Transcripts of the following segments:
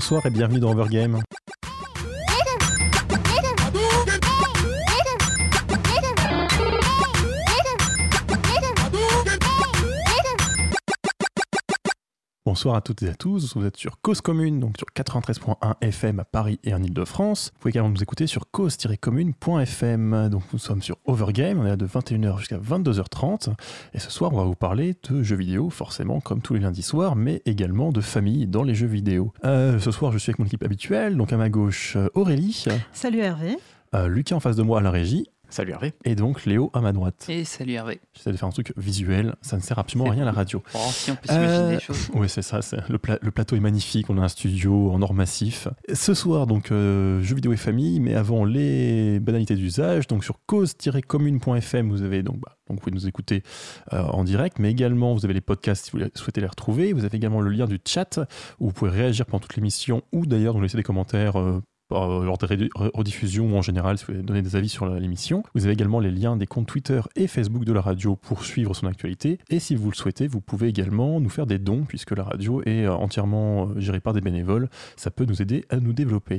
Bonsoir et bienvenue dans Overgame. Bonsoir à toutes et à tous, vous êtes sur Cause Commune, donc sur 93.1 FM à Paris et en Ile-de-France. Vous pouvez également nous écouter sur cause-commune.fm. Donc nous sommes sur Overgame, on est là de 21h jusqu'à 22h30. Et ce soir, on va vous parler de jeux vidéo, forcément, comme tous les lundis soirs, mais également de famille dans les jeux vidéo. Euh, ce soir, je suis avec mon équipe habituelle, donc à ma gauche, Aurélie. Salut Hervé. Euh, Lucas en face de moi à la régie. Salut Hervé. Et donc Léo à ma droite. Et salut Hervé. J'essaie de faire un truc visuel, ça ne sert absolument à rien à la radio. Oh, si on peut s'imaginer Euh, des choses. Oui, c'est ça. c'est- Le, pla- le plateau est magnifique. On a un studio en or massif. Ce soir, donc, euh, jeux vidéo et famille. Mais avant les banalités d'usage, donc sur cause-commune.fm, vous avez donc, bah, donc vous pouvez nous écouter euh, en direct, mais également vous avez les podcasts si vous les- souhaitez les retrouver. Vous avez également le lien du chat où vous pouvez réagir pendant toute l'émission ou d'ailleurs nous laisser des commentaires. euh, lors des rediffusions ou en général si vous voulez donner des avis sur l'émission. Vous avez également les liens des comptes Twitter et Facebook de la radio pour suivre son actualité. Et si vous le souhaitez, vous pouvez également nous faire des dons puisque la radio est euh, entièrement euh, gérée par des bénévoles. Ça peut nous aider à nous développer.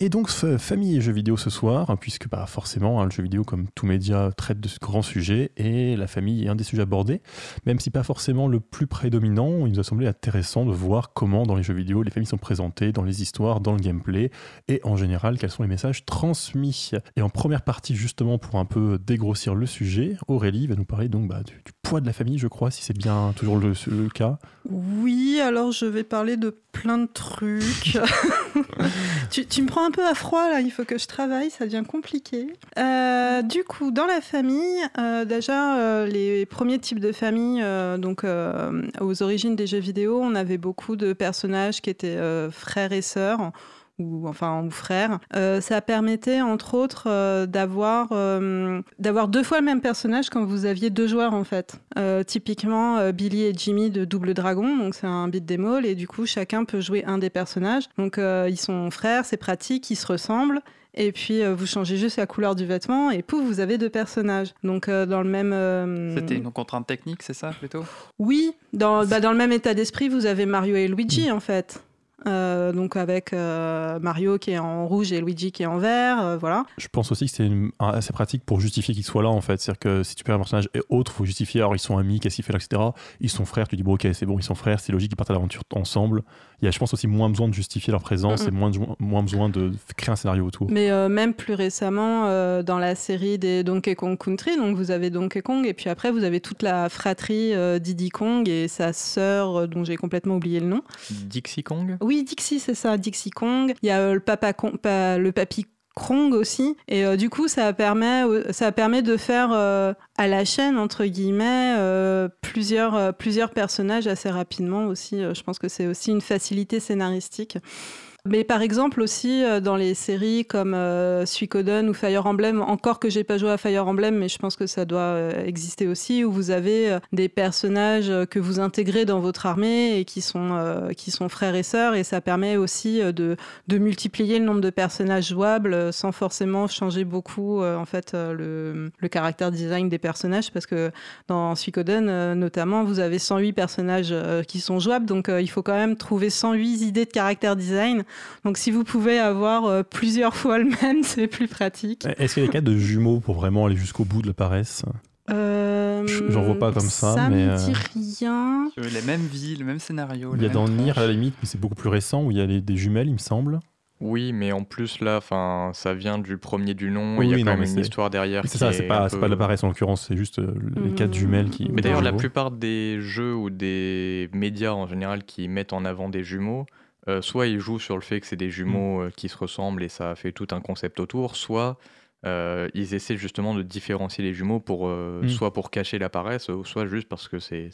Et donc famille et jeux vidéo ce soir, hein, puisque bah, forcément hein, le jeu vidéo comme tout média traite de ce grand sujet et la famille est un des sujets abordés, même si pas forcément le plus prédominant. Il nous a semblé intéressant de voir comment dans les jeux vidéo les familles sont présentées, dans les histoires, dans le gameplay et en général quels sont les messages transmis. Et en première partie justement pour un peu dégrossir le sujet, Aurélie va nous parler donc bah, du, du poids de la famille je crois, si c'est bien toujours le, le cas. Oui, alors je vais parler de plein de trucs. tu, tu me prends un peu à froid là, il faut que je travaille, ça devient compliqué. Euh, du coup, dans la famille, euh, déjà euh, les premiers types de famille, donc aux origines des jeux vidéo, on avait beaucoup de personnages qui étaient frères et sœurs ou enfin ou frères. Euh, ça permettait entre autres euh, d'avoir euh, d'avoir deux fois le même personnage quand vous aviez deux joueurs en fait. Typiquement Billy et Jimmy de Double Dragon, donc c'est un beat all et du coup chacun peut jouer un des personnages. Donc ils sont frères, c'est pratique, ils se ressemblent. Et puis euh, vous changez juste la couleur du vêtement et pouf, vous avez deux personnages. Donc euh, dans le même. euh, C'était une contrainte technique, c'est ça plutôt? Oui, dans, bah, dans le même état d'esprit, vous avez Mario et Luigi en fait. Euh, donc avec euh, Mario qui est en rouge et Luigi qui est en vert, euh, voilà. Je pense aussi que c'est assez pratique pour justifier qu'ils soient là en fait. C'est-à-dire que si tu perds un personnage et autre, faut justifier. Alors ils sont amis, qu'est-ce qu'ils font là, etc. Ils sont frères, tu dis bon ok c'est bon, ils sont frères, c'est logique, ils partent à l'aventure ensemble. Il y a je pense aussi moins besoin de justifier leur présence et moins, moins besoin de créer un scénario autour. Mais euh, même plus récemment, euh, dans la série des Donkey Kong Country, donc vous avez Donkey Kong et puis après vous avez toute la fratrie euh, Diddy Kong et sa sœur dont j'ai complètement oublié le nom. Dixie Kong? Oui, Dixie, c'est ça, Dixie Kong. Il y a euh, le papa Kong- le papy Krong aussi. Et euh, du coup, ça permet, ça permet de faire euh, à la chaîne, entre guillemets, plusieurs, plusieurs personnages assez rapidement aussi. Je pense que c'est aussi une facilité scénaristique. Mais par exemple aussi euh, dans les séries comme euh, Suikoden ou Fire Emblem, encore que j'ai pas joué à Fire Emblem, mais je pense que ça doit euh, exister aussi, où vous avez euh, des personnages que vous intégrez dans votre armée et qui sont, qui sont frères et sœurs, et ça permet aussi de, de multiplier le nombre de personnages jouables sans forcément changer beaucoup en fait le, le caractère design des personnages, parce que dans Suikoden notamment, vous avez 108 personnages qui sont jouables, donc il faut quand même trouver 108 idées de caractère design. Donc si vous pouvez avoir euh, plusieurs fois le même, c'est plus pratique. Est-ce qu'il y a des cas de jumeaux pour vraiment aller jusqu'au bout de la paresse? Euh, Je- j'en vois pas comme ça, Ça mais, me euh, dit rien. Les mêmes vies, le même scénario. Il y a dans Nier à la limite, mais c'est beaucoup plus récent où il y a les- des jumelles, il me semble. Oui, mais en plus là, enfin, ça vient du premier du nom. Oui, il y a oui, quand non, même mais une histoire derrière. C'est ça, est c'est pas, peu- pas de la paresse en l'occurrence, c'est juste euh, les Mm. quatre jumelles qui. Mais d'ailleurs, la plupart des jeux ou des médias en général qui mettent en avant des jumeaux, euh, soit ils jouent sur le fait que c'est des jumeaux euh, qui se ressemblent et ça fait tout un concept autour, soit euh, ils essaient justement de différencier les jumeaux pour euh, Mm. soit pour cacher la paresse, ou soit juste parce que c'est,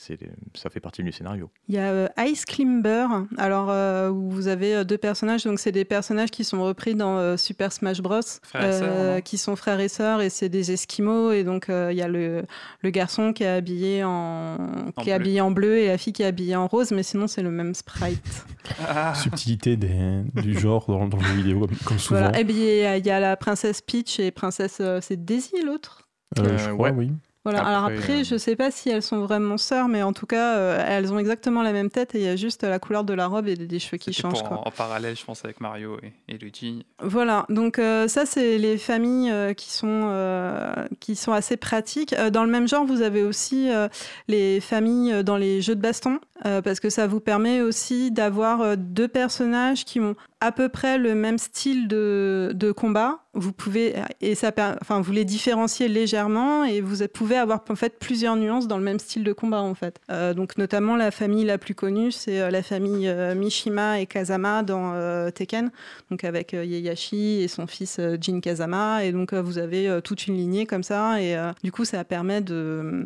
ça fait partie du scénario. Il y a euh, Ice Climber, alors euh, où vous avez deux personnages, donc c'est des personnages qui sont repris dans euh, Super Smash Bros, Frères et sœurs, qui sont frères et sœurs, et c'est des Esquimaux, et donc euh, il y a le, le garçon qui est habillé en, qui est bleu. habillé en bleu et la fille qui est habillée en rose, mais sinon c'est le même sprite. Ah, Subtilité des- du genre dans, dans le jeu vidéo, comme, comme souvent. Voilà. Et puis il y, a- il y a la princesse Peach et princesse, euh, c'est Daisy l'autre. Euh, Euh, je crois, ouais. oui. Voilà. Alors Après, après, euh, je sais pas si elles sont vraiment sœurs, mais en tout cas, euh, elles ont exactement la même tête et il y a juste la couleur de la robe et des, des cheveux qui changent. pour- quoi. en, en parallèle, je pense, avec Mario et, et Luigi. Voilà, donc euh, ça c'est les familles euh, qui, sont, euh, qui sont assez pratiques. Euh, dans le même genre, vous avez aussi euh, les familles euh, dans les jeux de baston, euh, parce que ça vous permet aussi d'avoir euh, deux personnages qui ont à peu près le même style de, combat. Vous pouvez et ça, enfin vous les différenciez légèrement et vous pouvez avoir en fait plusieurs nuances dans le même style de combat en fait. Euh, donc notamment la famille la plus connue, c'est euh, la famille euh, Mishima et Kazama dans euh, Tekken donc avec euh, Ieyashi et son fils euh, Jin Kazama et donc euh, vous avez euh, toute une lignée comme ça et euh, du coup ça permet de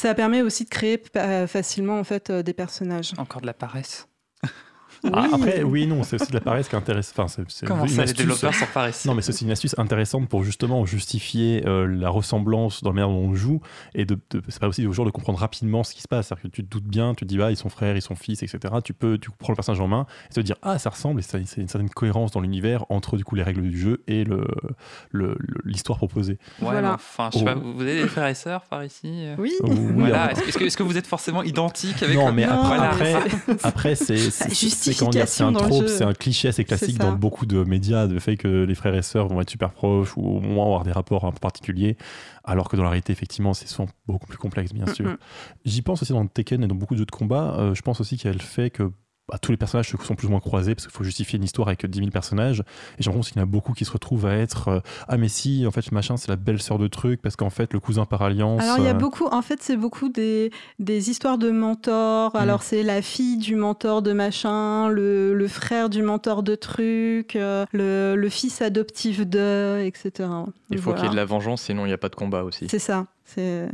ça permet aussi de créer pa- facilement en fait euh, des personnages. Encore de la paresse. Ah, Oui. après, oui, non, c'est aussi de la paresse qui intéresse. Enfin, c'est c'est Comment une ça, les astuce- développeurs sont paresseux Non, mais c'est aussi une astuce intéressante pour justement justifier euh, la ressemblance dans la manière dont on joue. Et de, de- c'est pas aussi aux joueurs de comprendre rapidement ce qui se passe. C'est-à-dire que tu te doutes bien, tu te dis, ah, ils sont frères, ils sont fils, etc. Tu peux, tu prends le personnage en main et te dire, ah, ça ressemble. Et ça- c'est une certaine cohérence dans l'univers entre du coup les règles du jeu et le, le- le- l'histoire proposée. Ouais, Voilà. enfin, je sais Oh. pas, vous avez des frères et sœurs par ici euh Oui. Oui, Voilà. Est-ce que, est-ce que- vous êtes forcément identiques avec Non, le- mais Non, après, mais après, après, c'est c'est- c'est- c'est un trope, c'est un cliché assez classique dans beaucoup de médias, le fait que les frères et sœurs vont être super proches ou au moins avoir des rapports un peu particuliers, alors que dans la réalité, effectivement, c'est souvent beaucoup plus complexe, bien sûr. Mm, mm. J'y pense aussi dans Tekken et dans beaucoup de jeux de combat. euh, je pense aussi qu'il y a le fait que bah, tous les personnages sont plus ou moins croisés parce qu'il faut justifier une histoire avec 10 000 personnages. Et j'ai l'impression qu'il y en a beaucoup qui se retrouvent à être euh, Ah, mais si, en fait, machin, c'est la belle sœur de truc parce qu'en fait, le cousin par alliance. Alors il y a euh, beaucoup, en fait c'est beaucoup des, des histoires de mentors. Alors c'est la fille du mentor de machin, le, le frère du mentor de truc, euh, le, le fils adoptif de, etc. Il faut Voilà. qu'il y ait de la vengeance, sinon il n'y a pas de combat aussi. C'est ça. C'est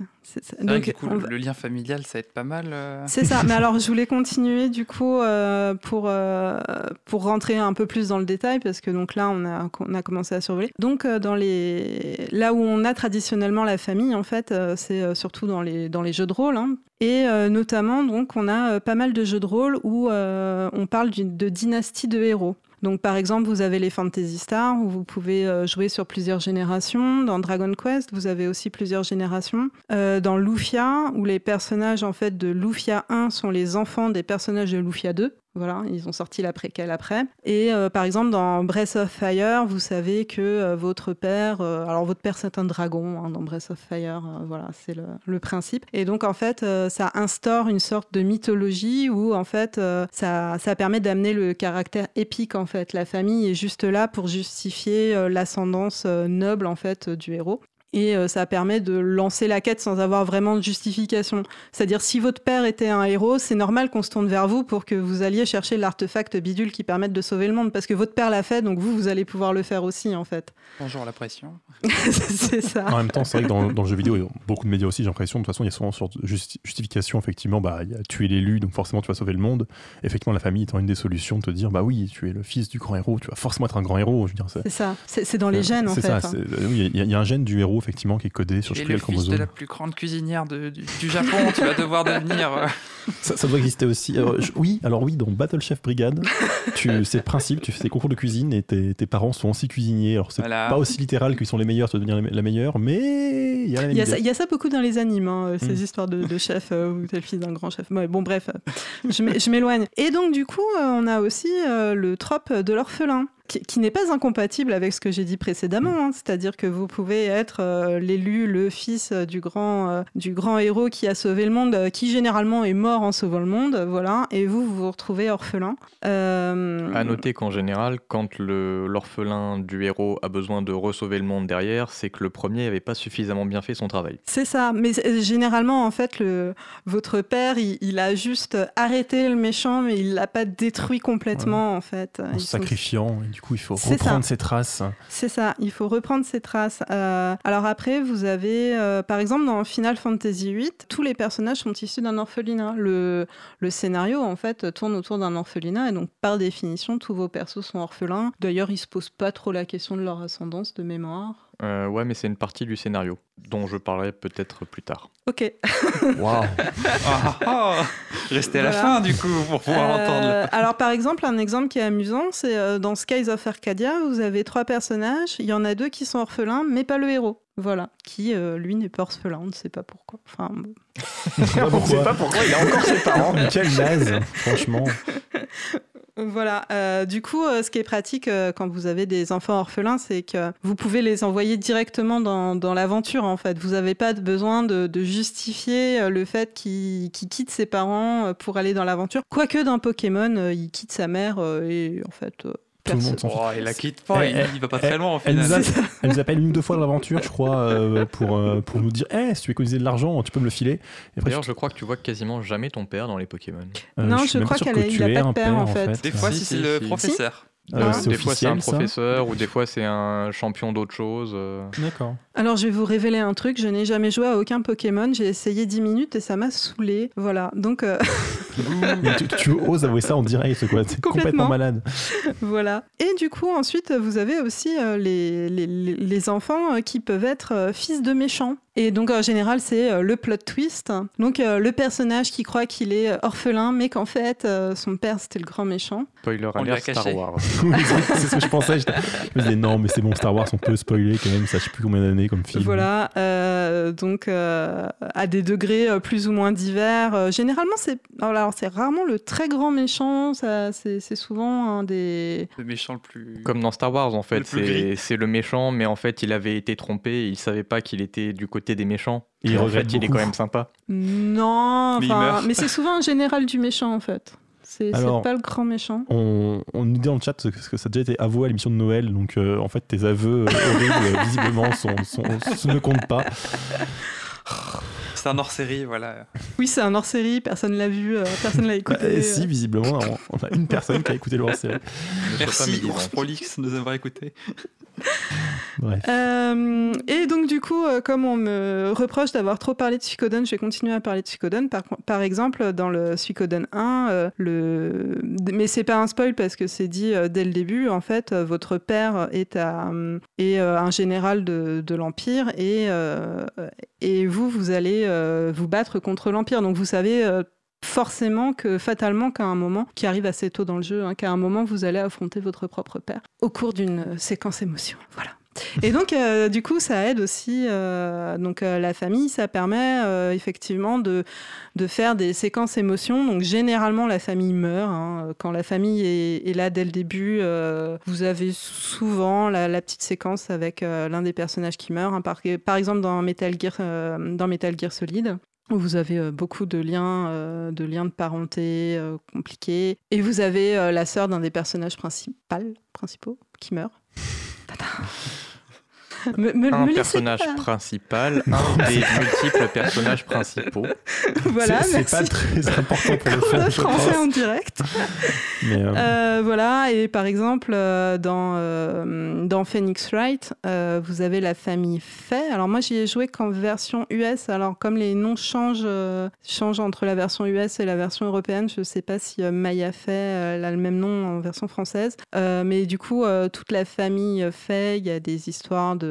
vrai Donc, coup, on le, lien familial, ça aide pas mal. euh. C'est ça. Mais alors, je voulais continuer du coup euh, pour, euh, pour rentrer un peu plus dans le détail parce que donc là, on a, on a commencé à survoler. Donc, dans les... là où on a traditionnellement la famille, en fait, c'est surtout dans les, dans les jeux de rôle. hein. Et notamment, donc, on a pas mal de jeux de rôle où on parle de dynastie de héros. Donc, par exemple, vous avez les Fantasy Stars où vous pouvez euh, jouer sur plusieurs générations. Dans Dragon Quest, vous avez aussi plusieurs générations. Euh, dans Lufia, où les personnages en fait de Lufia 1 sont les enfants des personnages de Lufia 2. Voilà, ils ont sorti la préquelle après. Et euh, par exemple, dans Breath of Fire, vous savez que euh, votre père, euh, alors votre père c'est un dragon hein, dans Breath of Fire, voilà, c'est le, principe. Et donc en fait, ça instaure une sorte de mythologie où en fait, ça, ça permet d'amener le caractère épique en fait. La famille est juste là pour justifier l'ascendance noble en fait du héros. Et euh, ça permet de lancer la quête sans avoir vraiment de justification. C'est-à-dire, si votre père était un héros, c'est normal qu'on se tourne vers vous pour que vous alliez chercher l'artefact bidule qui permette de sauver le monde. Parce que votre père l'a fait, donc vous, vous allez pouvoir le faire aussi, en fait. Bonjour la pression. c'est ça. En même temps, c'est vrai que dans, dans le jeu vidéo, et dans beaucoup de médias aussi, j'ai l'impression, de toute façon, il y a souvent une sorte de justi- justification, effectivement, bah, il y a tuer l'élu, donc forcément tu vas sauver le monde. Effectivement, la famille étant une des solutions de te dire, bah oui, tu es le fils du grand héros, tu vas forcément être un grand héros. Je veux dire, c'est, C'est ça. C'est c'est dans les gènes, en c'est fait. ça, hein. c'est- euh, oui, il y, a- il y a un gène du héros, effectivement, qui est codé sur je Et sais plus le quel fils de chromosome. la plus grande cuisinière de- du, du Japon, tu vas devoir devenir. euh, Ça, ça doit exister aussi. Alors, je- oui, alors oui, dans Battle Chef Brigade, c'est le principe, tu fais des concours de cuisine et tes, tes parents sont aussi cuisiniers. Alors, c'est Voilà. pas aussi littéral qu'ils sont les meilleurs, tu vas devenir la meilleure, mais il y a la même Il y, a idée. ça, il y a ça beaucoup dans les animes, hein, euh, ces Mm. histoires de, de chef euh, où t'es le fils d'un grand chef. Ouais, bon, bref, euh, je m'é- je m'éloigne. Et donc, du coup, on a aussi euh, le trope de l'orphelin. Qui, qui n'est pas incompatible avec ce que j'ai dit précédemment, hein. c'est-à-dire que vous pouvez être euh, l'élu, le fils euh, du grand, euh, du grand héros qui a sauvé le monde, euh, qui généralement est mort en sauvant le monde, voilà, et vous, vous vous retrouvez orphelin. Euh, À noter qu'en général, quand l'orphelin du héros a besoin de resauver le monde derrière, c'est que le premier n'avait pas suffisamment bien fait son travail. C'est ça, mais généralement, en fait, le, votre père, il, il a juste arrêté le méchant, mais il l'a pas détruit complètement, en fait. En sacrifiant, du coup, il faut reprendre ça. ses traces. C'est ça, il faut reprendre ses traces. Euh, alors après, vous avez, euh, par exemple, dans Final Fantasy VIII, tous les personnages sont issus d'un orphelinat. Le, le scénario, en fait, tourne autour d'un orphelinat, et donc, par définition, tous vos persos sont orphelins. D'ailleurs, ils se posent pas trop la question de leur ascendance de mémoire. Euh, ouais, mais c'est une partie du scénario dont je parlerai peut-être plus tard. Ok. Waouh Ah, ah, Restez à la fin du coup pour pouvoir Euh, entendre. Alors par exemple, un exemple qui est amusant, c'est euh, dans Skies of Arcadia, vous avez trois personnages, il y en a deux qui sont orphelins, mais pas le héros. Voilà, qui euh, lui n'est pas orphelin, on ne sait pas pourquoi. Enfin, bon. On sait pas pourquoi il a encore ses parents. Quel naze, franchement. Voilà, euh, du coup, euh, ce qui est pratique euh, quand vous avez des enfants orphelins, c'est que vous pouvez les envoyer directement dans, l'aventure, en fait. Vous n'avez pas besoin de, justifier euh, le fait qu'il qu'il quitte ses parents pour aller dans l'aventure. Quoique dans Pokémon, il quitte sa mère et en fait... Tout le perso- monde s'en fout. Oh, il la quitte pas, il, eh, il va pas eh, très loin Elle final. a- elle nous appelle une ou deux fois dans l'aventure, je crois, euh, pour, euh, pour nous dire Eh, si tu veux économiser de l'argent, tu peux me le filer. Et après, D'ailleurs, je crois que tu vois quasiment jamais ton père dans les Pokémon. euh, Non, je crois que a- il a pas de père, en fait. Des fois, Si, c'est le professeur. Euh, des fois, c'est un professeur, ou des fois, c'est un champion d'autre chose. euh. D'accord. Alors, je vais vous révéler un truc. Je n'ai jamais joué à aucun Pokémon. J'ai essayé 10 minutes et ça m'a saoulé. Voilà. Donc, euh, tu, tu oses avouer ça en direct, quoi. C'est Complètement. complètement malade. voilà. Et du coup, ensuite, vous avez aussi euh, les, les, les- les enfants euh, qui peuvent être euh, fils de méchants. Et donc, en général, c'est euh, le plot twist. Donc, euh, le personnage qui croit qu'il est euh, orphelin, mais qu'en fait, son père, c'était le grand méchant. Spoiler alert Star. Wars. C'est ce que je pensais. Je me disais, non, mais c'est bon, Star Wars, on peut spoiler quand même, ça, je sais plus combien d'années comme film. Voilà, euh, donc euh, à des degrés plus ou moins divers. Généralement, c'est alors c'est rarement le très grand méchant. Ça, c'est souvent un des. Le méchant le plus. Comme dans Star Wars, en fait, c'est le méchant, mais en fait, il avait été trompé, il savait pas qu'il était du côté des méchants. Et il en regrette fait, il est quand même sympa. Non, Mais c'est souvent un général du méchant en fait. C'est pas le grand méchant. On, on nous dit dans le chat que que ça a déjà été avoué à l'émission de Noël, donc euh, en fait tes aveux euh, horribles, visiblement, sont, sont- ne comptent pas. C'est un hors-série, voilà. Oui, c'est un hors-série. Personne l'a vu, euh, personne l'a Bah, écouté. euh, euh. si, visiblement, on, on a une personne qui a écouté le hors-série. Merci. Ours Prolix, de nous avoir écoutés. Bref. Euh, et donc du coup, euh, comme on me reproche d'avoir trop parlé de Suikoden, je vais continuer à parler de Suikoden. Par, par exemple, dans le Suikoden 1, euh, le... mais c'est pas un spoil parce que c'est dit euh, dès le début. En fait, euh, votre père est, à, euh, est euh, un général de, de l'Empire et, euh, et vous, vous allez euh, vous battre contre l'Empire. Donc vous savez... euh, forcément que fatalement qu'à un moment qui arrive assez tôt dans le jeu hein, qu'à un moment vous allez affronter votre propre père au cours d'une euh, séquence émotion voilà et donc, euh, du coup, ça aide aussi. euh, donc, euh, la famille, ça permet effectivement de, faire des séquences émotions. Donc, généralement, la famille meurt. hein. Quand la famille est, là dès le début, vous avez souvent la, petite séquence avec l'un des personnages qui meurt. hein. Par, exemple, dans Metal Gear, dans Metal Solid. Vous avez beaucoup de liens, de liens de parenté compliqués. Et vous avez la sœur d'un des personnages principaux qui meurt. Me, me- Un me personnage pas. principal, un des multiples personnages principaux. Voilà, c'est pas très important pour le Cours je français pense. en direct. Mais, euh, Euh, voilà, et par exemple, euh, dans, euh, dans Phoenix Wright, euh, vous avez la famille Fay. Alors moi, j'y ai joué qu'en version US. Alors comme les noms changent, euh, changent entre la version US et la version européenne, je ne sais pas si euh, Maya Fay euh, elle a le même nom en version française. Euh, mais du coup, euh, toute la famille Fay, il y a des histoires de,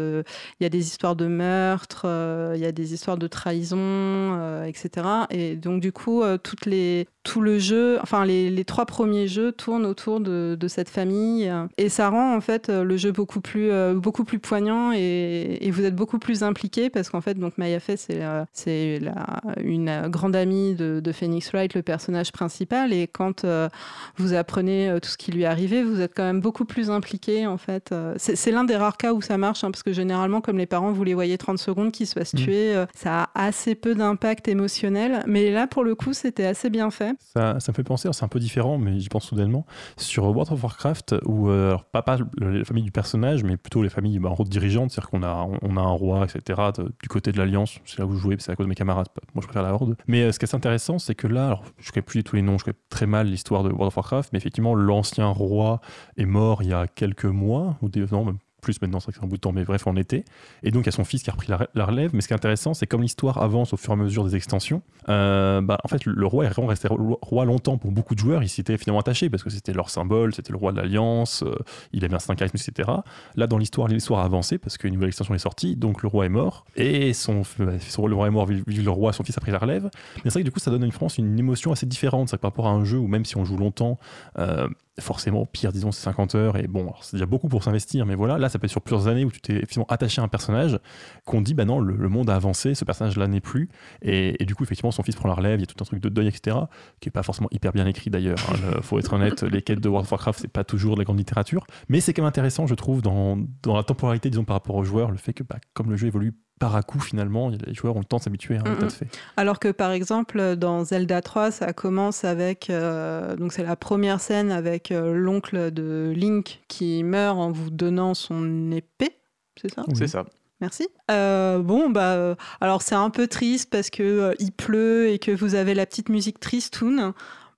il y a des histoires de meurtre, euh, il y a des histoires de trahison, euh, etc. Et donc du coup, euh, toutes les, tout le jeu, enfin les, les trois premiers jeux tournent autour de, de cette famille et ça rend en fait le jeu beaucoup plus, euh, beaucoup plus poignant et, et vous êtes beaucoup plus impliqué parce qu'en fait donc Maya Fey c'est euh, c'est la- une grande amie de, de Phoenix Wright, le personnage principal et quand euh, vous apprenez euh, tout ce qui lui est arrivé, vous êtes quand même beaucoup plus impliqué en fait. Euh, C'est c'est l'un des rares cas où ça marche hein, parce que généralement comme les parents vous les voyez 30 secondes qu'ils se fassent Mm. tuer, euh, ça a assez peu d'impact émotionnel mais là pour le coup c'était assez bien fait. Ça, me fait penser, c'est un peu différent, mais j'y pense soudainement, sur World of Warcraft, où, euh, pas, pas le- la famille du personnage, mais plutôt les familles bah, en route dirigeante, c'est-à-dire qu'on a, on a un roi, etc., du côté de l'Alliance, c'est là où je jouais, c'est à cause de mes camarades, moi je préfère la Horde. Mais euh, ce qui est intéressant, c'est que là, alors, je connais plus du tout les noms, je connais très mal l'histoire de World of Warcraft, mais effectivement, l'ancien roi est mort il y a quelques mois, ou des, non, même plus maintenant, c'est un bout de temps, mais bref, en été. Et donc, il y a son fils qui a repris la, relève. Mais ce qui est intéressant, c'est comme l'histoire avance au fur et à mesure des extensions, euh, bah, en fait, le roi est vraiment resté ro- roi longtemps pour beaucoup de joueurs. Il s'y finalement attaché parce que c'était leur symbole, c'était le roi de l'Alliance, euh, il avait un charisme, etc. Là, dans l'histoire, l'histoire a avancé parce qu'une nouvelle extension est sortie, donc le roi est mort. Et son, bah, le roi est mort, vive le roi, son fils a pris la relève. Mais c'est vrai que du coup, ça donne à une France une émotion assez différente. C'est par rapport à un jeu où même si on joue longtemps, euh, forcément, pire, disons, c'est 50 heures. Et bon, c'est déjà beaucoup pour s'investir, mais voilà, là, ça peut être sur plusieurs années où tu t'es effectivement attaché à un personnage qu'on dit, bah non, le, monde a avancé, ce personnage-là n'est plus. Et, du coup, effectivement, son fils prend la relève, il y a tout un truc de deuil, etc., qui est pas forcément hyper bien écrit d'ailleurs. hein. Faut être honnête, les quêtes de World of Warcraft, c'est pas toujours de la grande littérature. Mais c'est quand même intéressant, je trouve, dans, dans la temporalité, disons, par rapport aux joueurs, le fait que, bah, comme le jeu évolue par à coup, finalement, les joueurs ont le temps de s'habituer à un tas de faits. Alors que par exemple dans Zelda 3, ça commence avec euh, donc c'est la première scène avec euh, l'oncle de Link qui meurt en vous donnant son épée, c'est ça? Oui. C'est ça. Merci. Euh, bon bah alors c'est un peu triste parce que euh, il pleut et que vous avez la petite musique tristoun,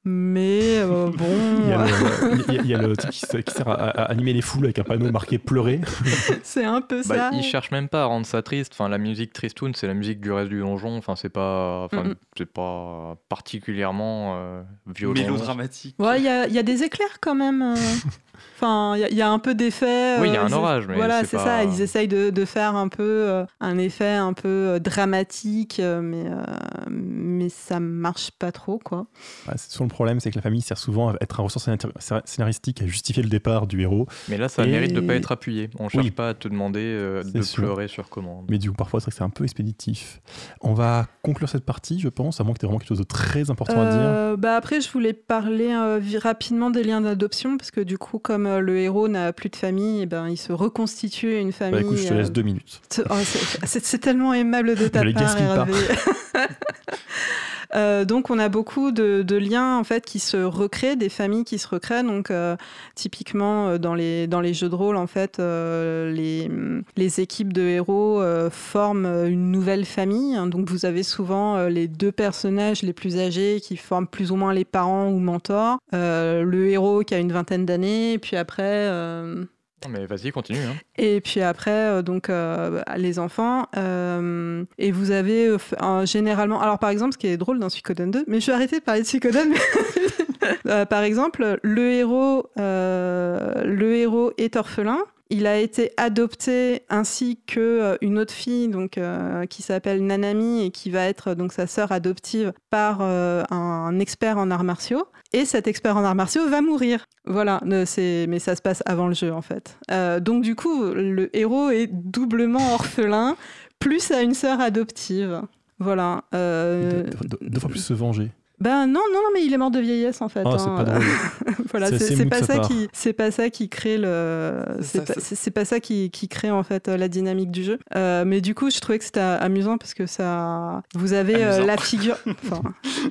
mais euh, bon. Il y a le, il y a- il y a le truc qui, se- qui sert à, à animer les foules avec un panneau marqué pleurer. C'est un peu Bah, ça. ils cherchent même pas à rendre ça triste. Enfin, la musique tristoun, c'est la musique du reste du donjon. Enfin, c'est pas, enfin, c'est pas particulièrement euh, violent. Mélodramatique. Ouais, il y il y a des éclairs quand même. Enfin, il y a- il y, a un peu d'effet. Oui, il y a euh, un orage, mais voilà, c'est pas- ça. Ils essayent de, de faire un peu euh, un effet un peu euh, dramatique, mais, euh, mais ça marche pas trop, quoi. Bah, c'est souvent le problème, c'est que la famille sert souvent à être un ressort scénar- scénaristique à justifier le départ du héros. Mais là, ça Et- mérite de pas être appuyé. On cherche Oui. pas à te demander euh, de sûr. pleurer sur commande. Mais du coup, parfois, c'est vrai que c'est un peu expéditif. On va conclure cette partie, je pense, à moins que tu aies vraiment quelque chose de très important à dire. Bah après, je voulais parler euh, rapidement des liens d'adoption, parce que du coup, comme euh, le héros n'a plus de famille, et ben, il se reconstitue une Bah, famille. écoute, je te euh, laisse deux minutes. Te- oh, c'est- tellement aimable de ta part. Euh, donc on a beaucoup de, liens en fait qui se recréent, des familles qui se recréent. Donc euh, typiquement euh, dans les jeux de rôle en fait, les les équipes de héros forment une nouvelle famille. hein. donc vous avez souvent les deux personnages les plus âgés qui forment plus ou moins les parents ou mentors. Le héros qui a une vingtaine d'années, puis après. Mais vas-y, continue. hein. et puis après, euh, donc euh, les enfants. euh, et vous avez généralement. Alors par exemple, ce qui est drôle dans Suikoden 2, mais je vais arrêter de parler de Suikoden. Euh, par exemple, le héros, le héros est orphelin. Il a été adopté ainsi que euh, une autre fille donc euh, qui s'appelle Nanami et qui va être donc sa sœur adoptive par euh, un expert en arts martiaux. Et cet expert en arts martiaux va mourir. Voilà, c'est mais ça se passe avant le jeu en fait. Donc du coup, le héros est doublement orphelin, plus a une sœur adoptive. Voilà. deux fois plus se venger. Ben non, non, non, mais il est mort de vieillesse en fait. Ah, c'est hein. pas drôle. voilà, C'est c'est pas ça part. qui, c'est pas ça qui crée le, C'est c'est ça, pas, c'est- pas ça qui, qui crée en fait euh, la dynamique du jeu. Euh, mais du coup, je trouvais que c'était amusant parce que ça, vous avez euh, la figure, enfin,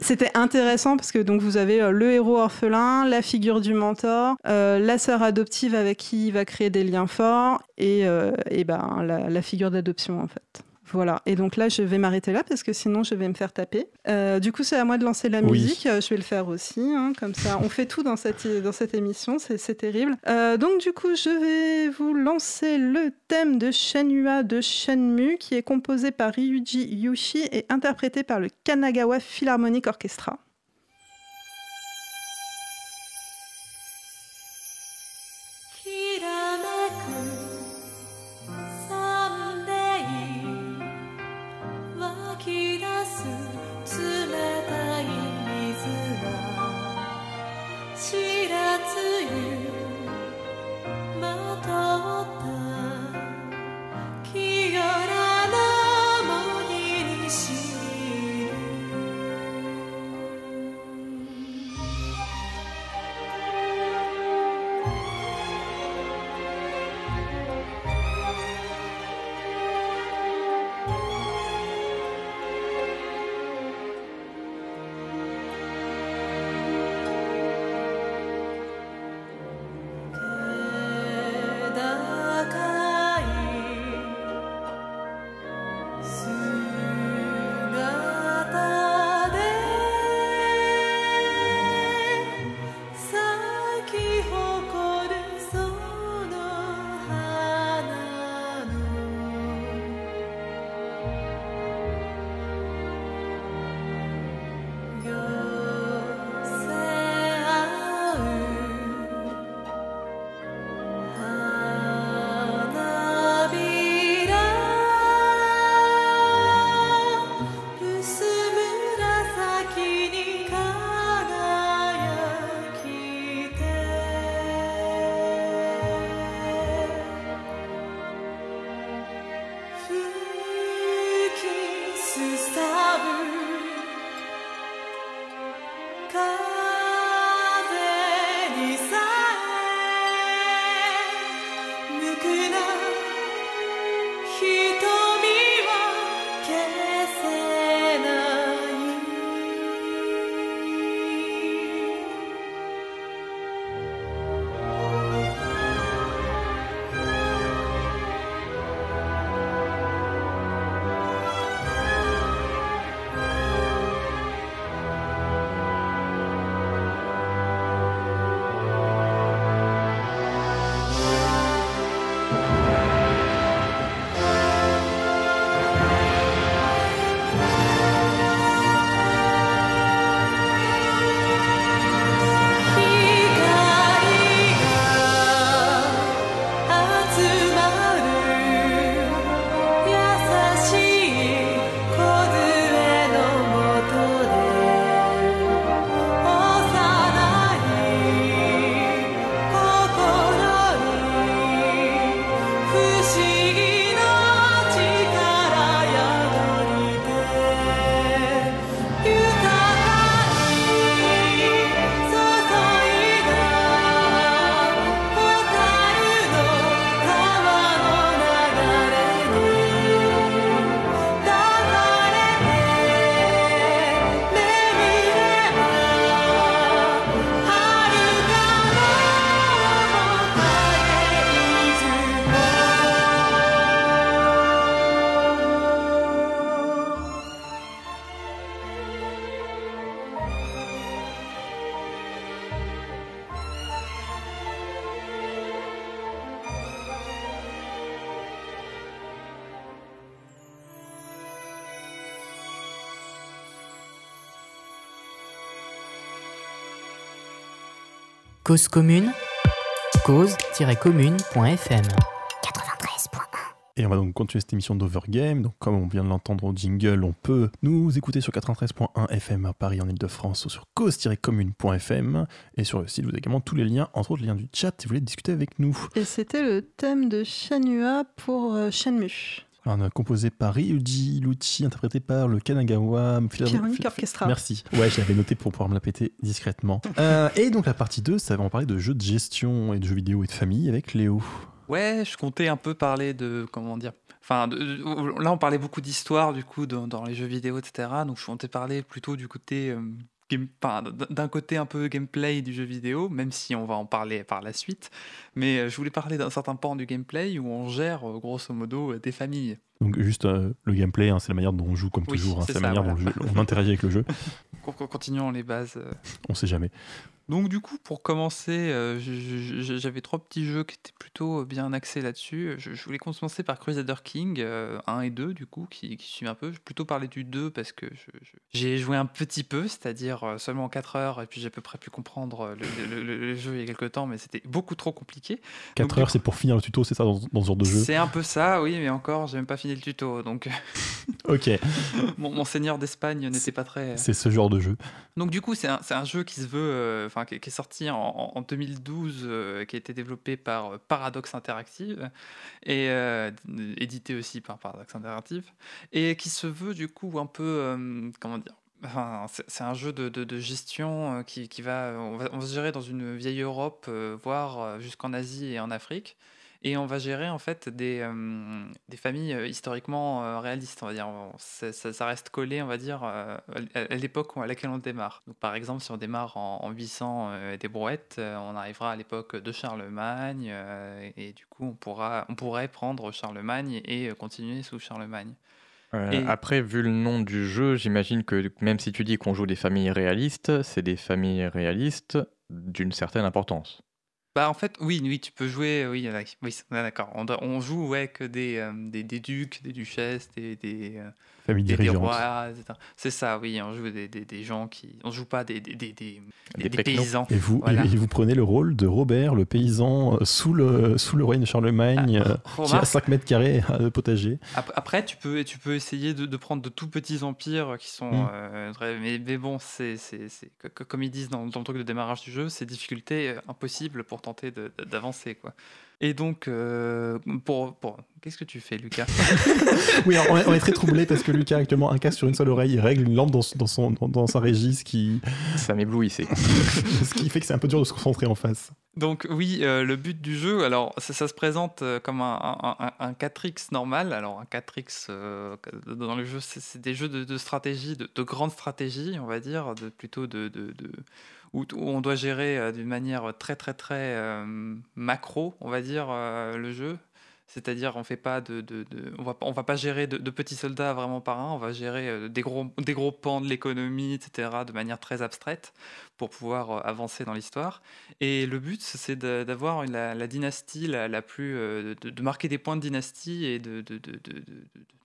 c'était intéressant parce que donc vous avez euh, le héros orphelin, la figure du mentor, euh, la sœur adoptive avec qui il va créer des liens forts et, euh, et ben la, la figure d'adoption en fait. Voilà, et donc là je vais m'arrêter là parce que sinon je vais me faire taper. Euh, du coup c'est à moi de lancer la Oui. musique, Euh, je vais le faire aussi, hein, comme ça on fait tout dans cette, dans cette émission, c'est c'est terrible. Euh, donc du coup je vais vous lancer le thème de Shenhua de Shenmue qui est composé par Ryuji Yushi et interprété par le Kanagawa Philharmonic Orchestra. Cause commune, cause-commune.fm. Et on va donc continuer cette émission d'Overgame. Donc, comme on vient de l'entendre au jingle, on peut nous écouter sur 93.1 FM à Paris en Ile-de-France ou sur cause-commune.fm. Et sur le site, vous avez également tous les liens, entre autres les liens du chat si vous voulez discuter avec nous. Et c'était le thème de Shanua pour euh, Shenmue. Composé par Ryuji Lucci, interprété par le Kanagawa Philharmonic Orchestra. Merci. Ouais, je l'avais noté pour pouvoir me la péter discrètement. Euh, et donc, la partie 2, ça va en parler de jeux de gestion et de jeux vidéo et de famille avec Léo. Ouais, je comptais un peu parler de comment dire. Enfin, de- de- là, on parlait beaucoup d'histoire du coup dans, dans les jeux vidéo, etc. Donc, je comptais parler plutôt du côté euh, d'un côté un peu gameplay du jeu vidéo, même si on va en parler par la suite. Mais euh, je voulais parler d'un certain pan du gameplay où on gère euh, grosso modo euh, des familles. Donc, juste euh, le gameplay, hein, c'est la manière dont on joue, comme Oui, toujours. hein, c'est la manière dont voilà. on interagit avec le jeu. Con- con- Continuons les bases. euh. On sait jamais. Donc du coup, pour commencer, euh, j'avais trois petits jeux qui étaient plutôt bien axés là-dessus. Je, je voulais commencer par Crusader King euh, 1 et 2, du coup, qui, qui suivent un peu. Je vais plutôt parler du 2 parce que j'ai joué un petit peu, c'est-à-dire seulement 4 heures, et puis j'ai à peu près pu comprendre le, le- le- le jeu il y a quelques temps, mais c'était beaucoup trop compliqué. 4 du heures, c'est pour finir le tuto, c'est ça, dans, dans ce genre de jeu? C'est un peu ça, oui, mais encore, j'ai même pas fini le tuto, donc Ok, mon, mon seigneur d'Espagne n'était pas très... c'est ce genre de jeu. Donc du coup, c'est un, un jeu qui se veut, euh, enfin qui, qui est sorti en, en- en 2012, euh, qui a été développé par euh, Paradox Interactive et euh, édité aussi par Paradox Interactive et qui se veut du coup un peu, euh, comment dire. Enfin, c'est un jeu de, de- de gestion euh, qui, qui va, on va, on va se gérer dans une vieille Europe, euh, voire euh, jusqu'en Asie et en Afrique. Et on va gérer en fait des, euh, des familles euh, historiquement euh, réalistes, on va dire. On- ça, reste collé, on va dire, euh, à l'époque à laquelle on démarre. Donc, par exemple, si on démarre en, en 800 euh, des brouettes, on arrivera à l'époque de Charlemagne, et, et du coup, on, pourra, on pourrait prendre Charlemagne et continuer sous Charlemagne. Et- Après, vu le nom du jeu, j'imagine que même si tu dis qu'on joue des familles réalistes, c'est des familles réalistes d'une certaine importance. Bah en fait, oui, oui, tu peux jouer, oui, oui, d'accord. On, on joue ouais, que des, euh, des, des ducs, des duchesses, des, des, euh, Famille des, rois, etc. C'est ça, oui, on joue des, des, des gens qui... On joue pas des, des, des, des, Des des pecnos. paysans. Et vous, Voilà. et vous prenez le rôle de Robert, le paysan, euh, sous le, sous le royaume de Charlemagne, Ah, euh, qui a remarque, 5 mètres carrés à de potager. Ap- Après, tu peux, tu peux essayer de, de prendre de tout petits empires qui sont. Mm. euh, mais, mais bon, c'est, c'est, c'est- co- co- comme ils disent dans, dans le truc de démarrage du jeu, c'est difficulté euh, impossible pour tenter d'avancer. Quoi. Et donc, euh, pour, pour... qu'est-ce que tu fais, Lucas? Oui, alors, on, est, on est très troublé parce que Lucas a actuellement un casque sur une seule oreille, il règle une lampe dans, dans son, dans, dans sa régie, ce qui, Ça m'éblouissait. ce qui fait que c'est un peu dur de se concentrer en face. Donc oui, euh, le but du jeu, alors ça, ça se présente euh, comme un, un- un- un 4X normal. Alors un 4X euh, dans le jeu, c'est c'est des jeux de, de stratégie, de, de grande stratégie, on va dire, de, plutôt de, de- de- où, on doit gérer euh, d'une manière très très très euh, macro, on va dire, euh, le jeu. C'est-à-dire, on fait pas de, on va va pas gérer de, petits soldats vraiment par un. On va gérer des gros, des gros pans de l'économie, etc., de manière très abstraite pour pouvoir avancer dans l'histoire. Et le but, c'est d'avoir la, dynastie la, plus. de marquer des points de dynastie et de.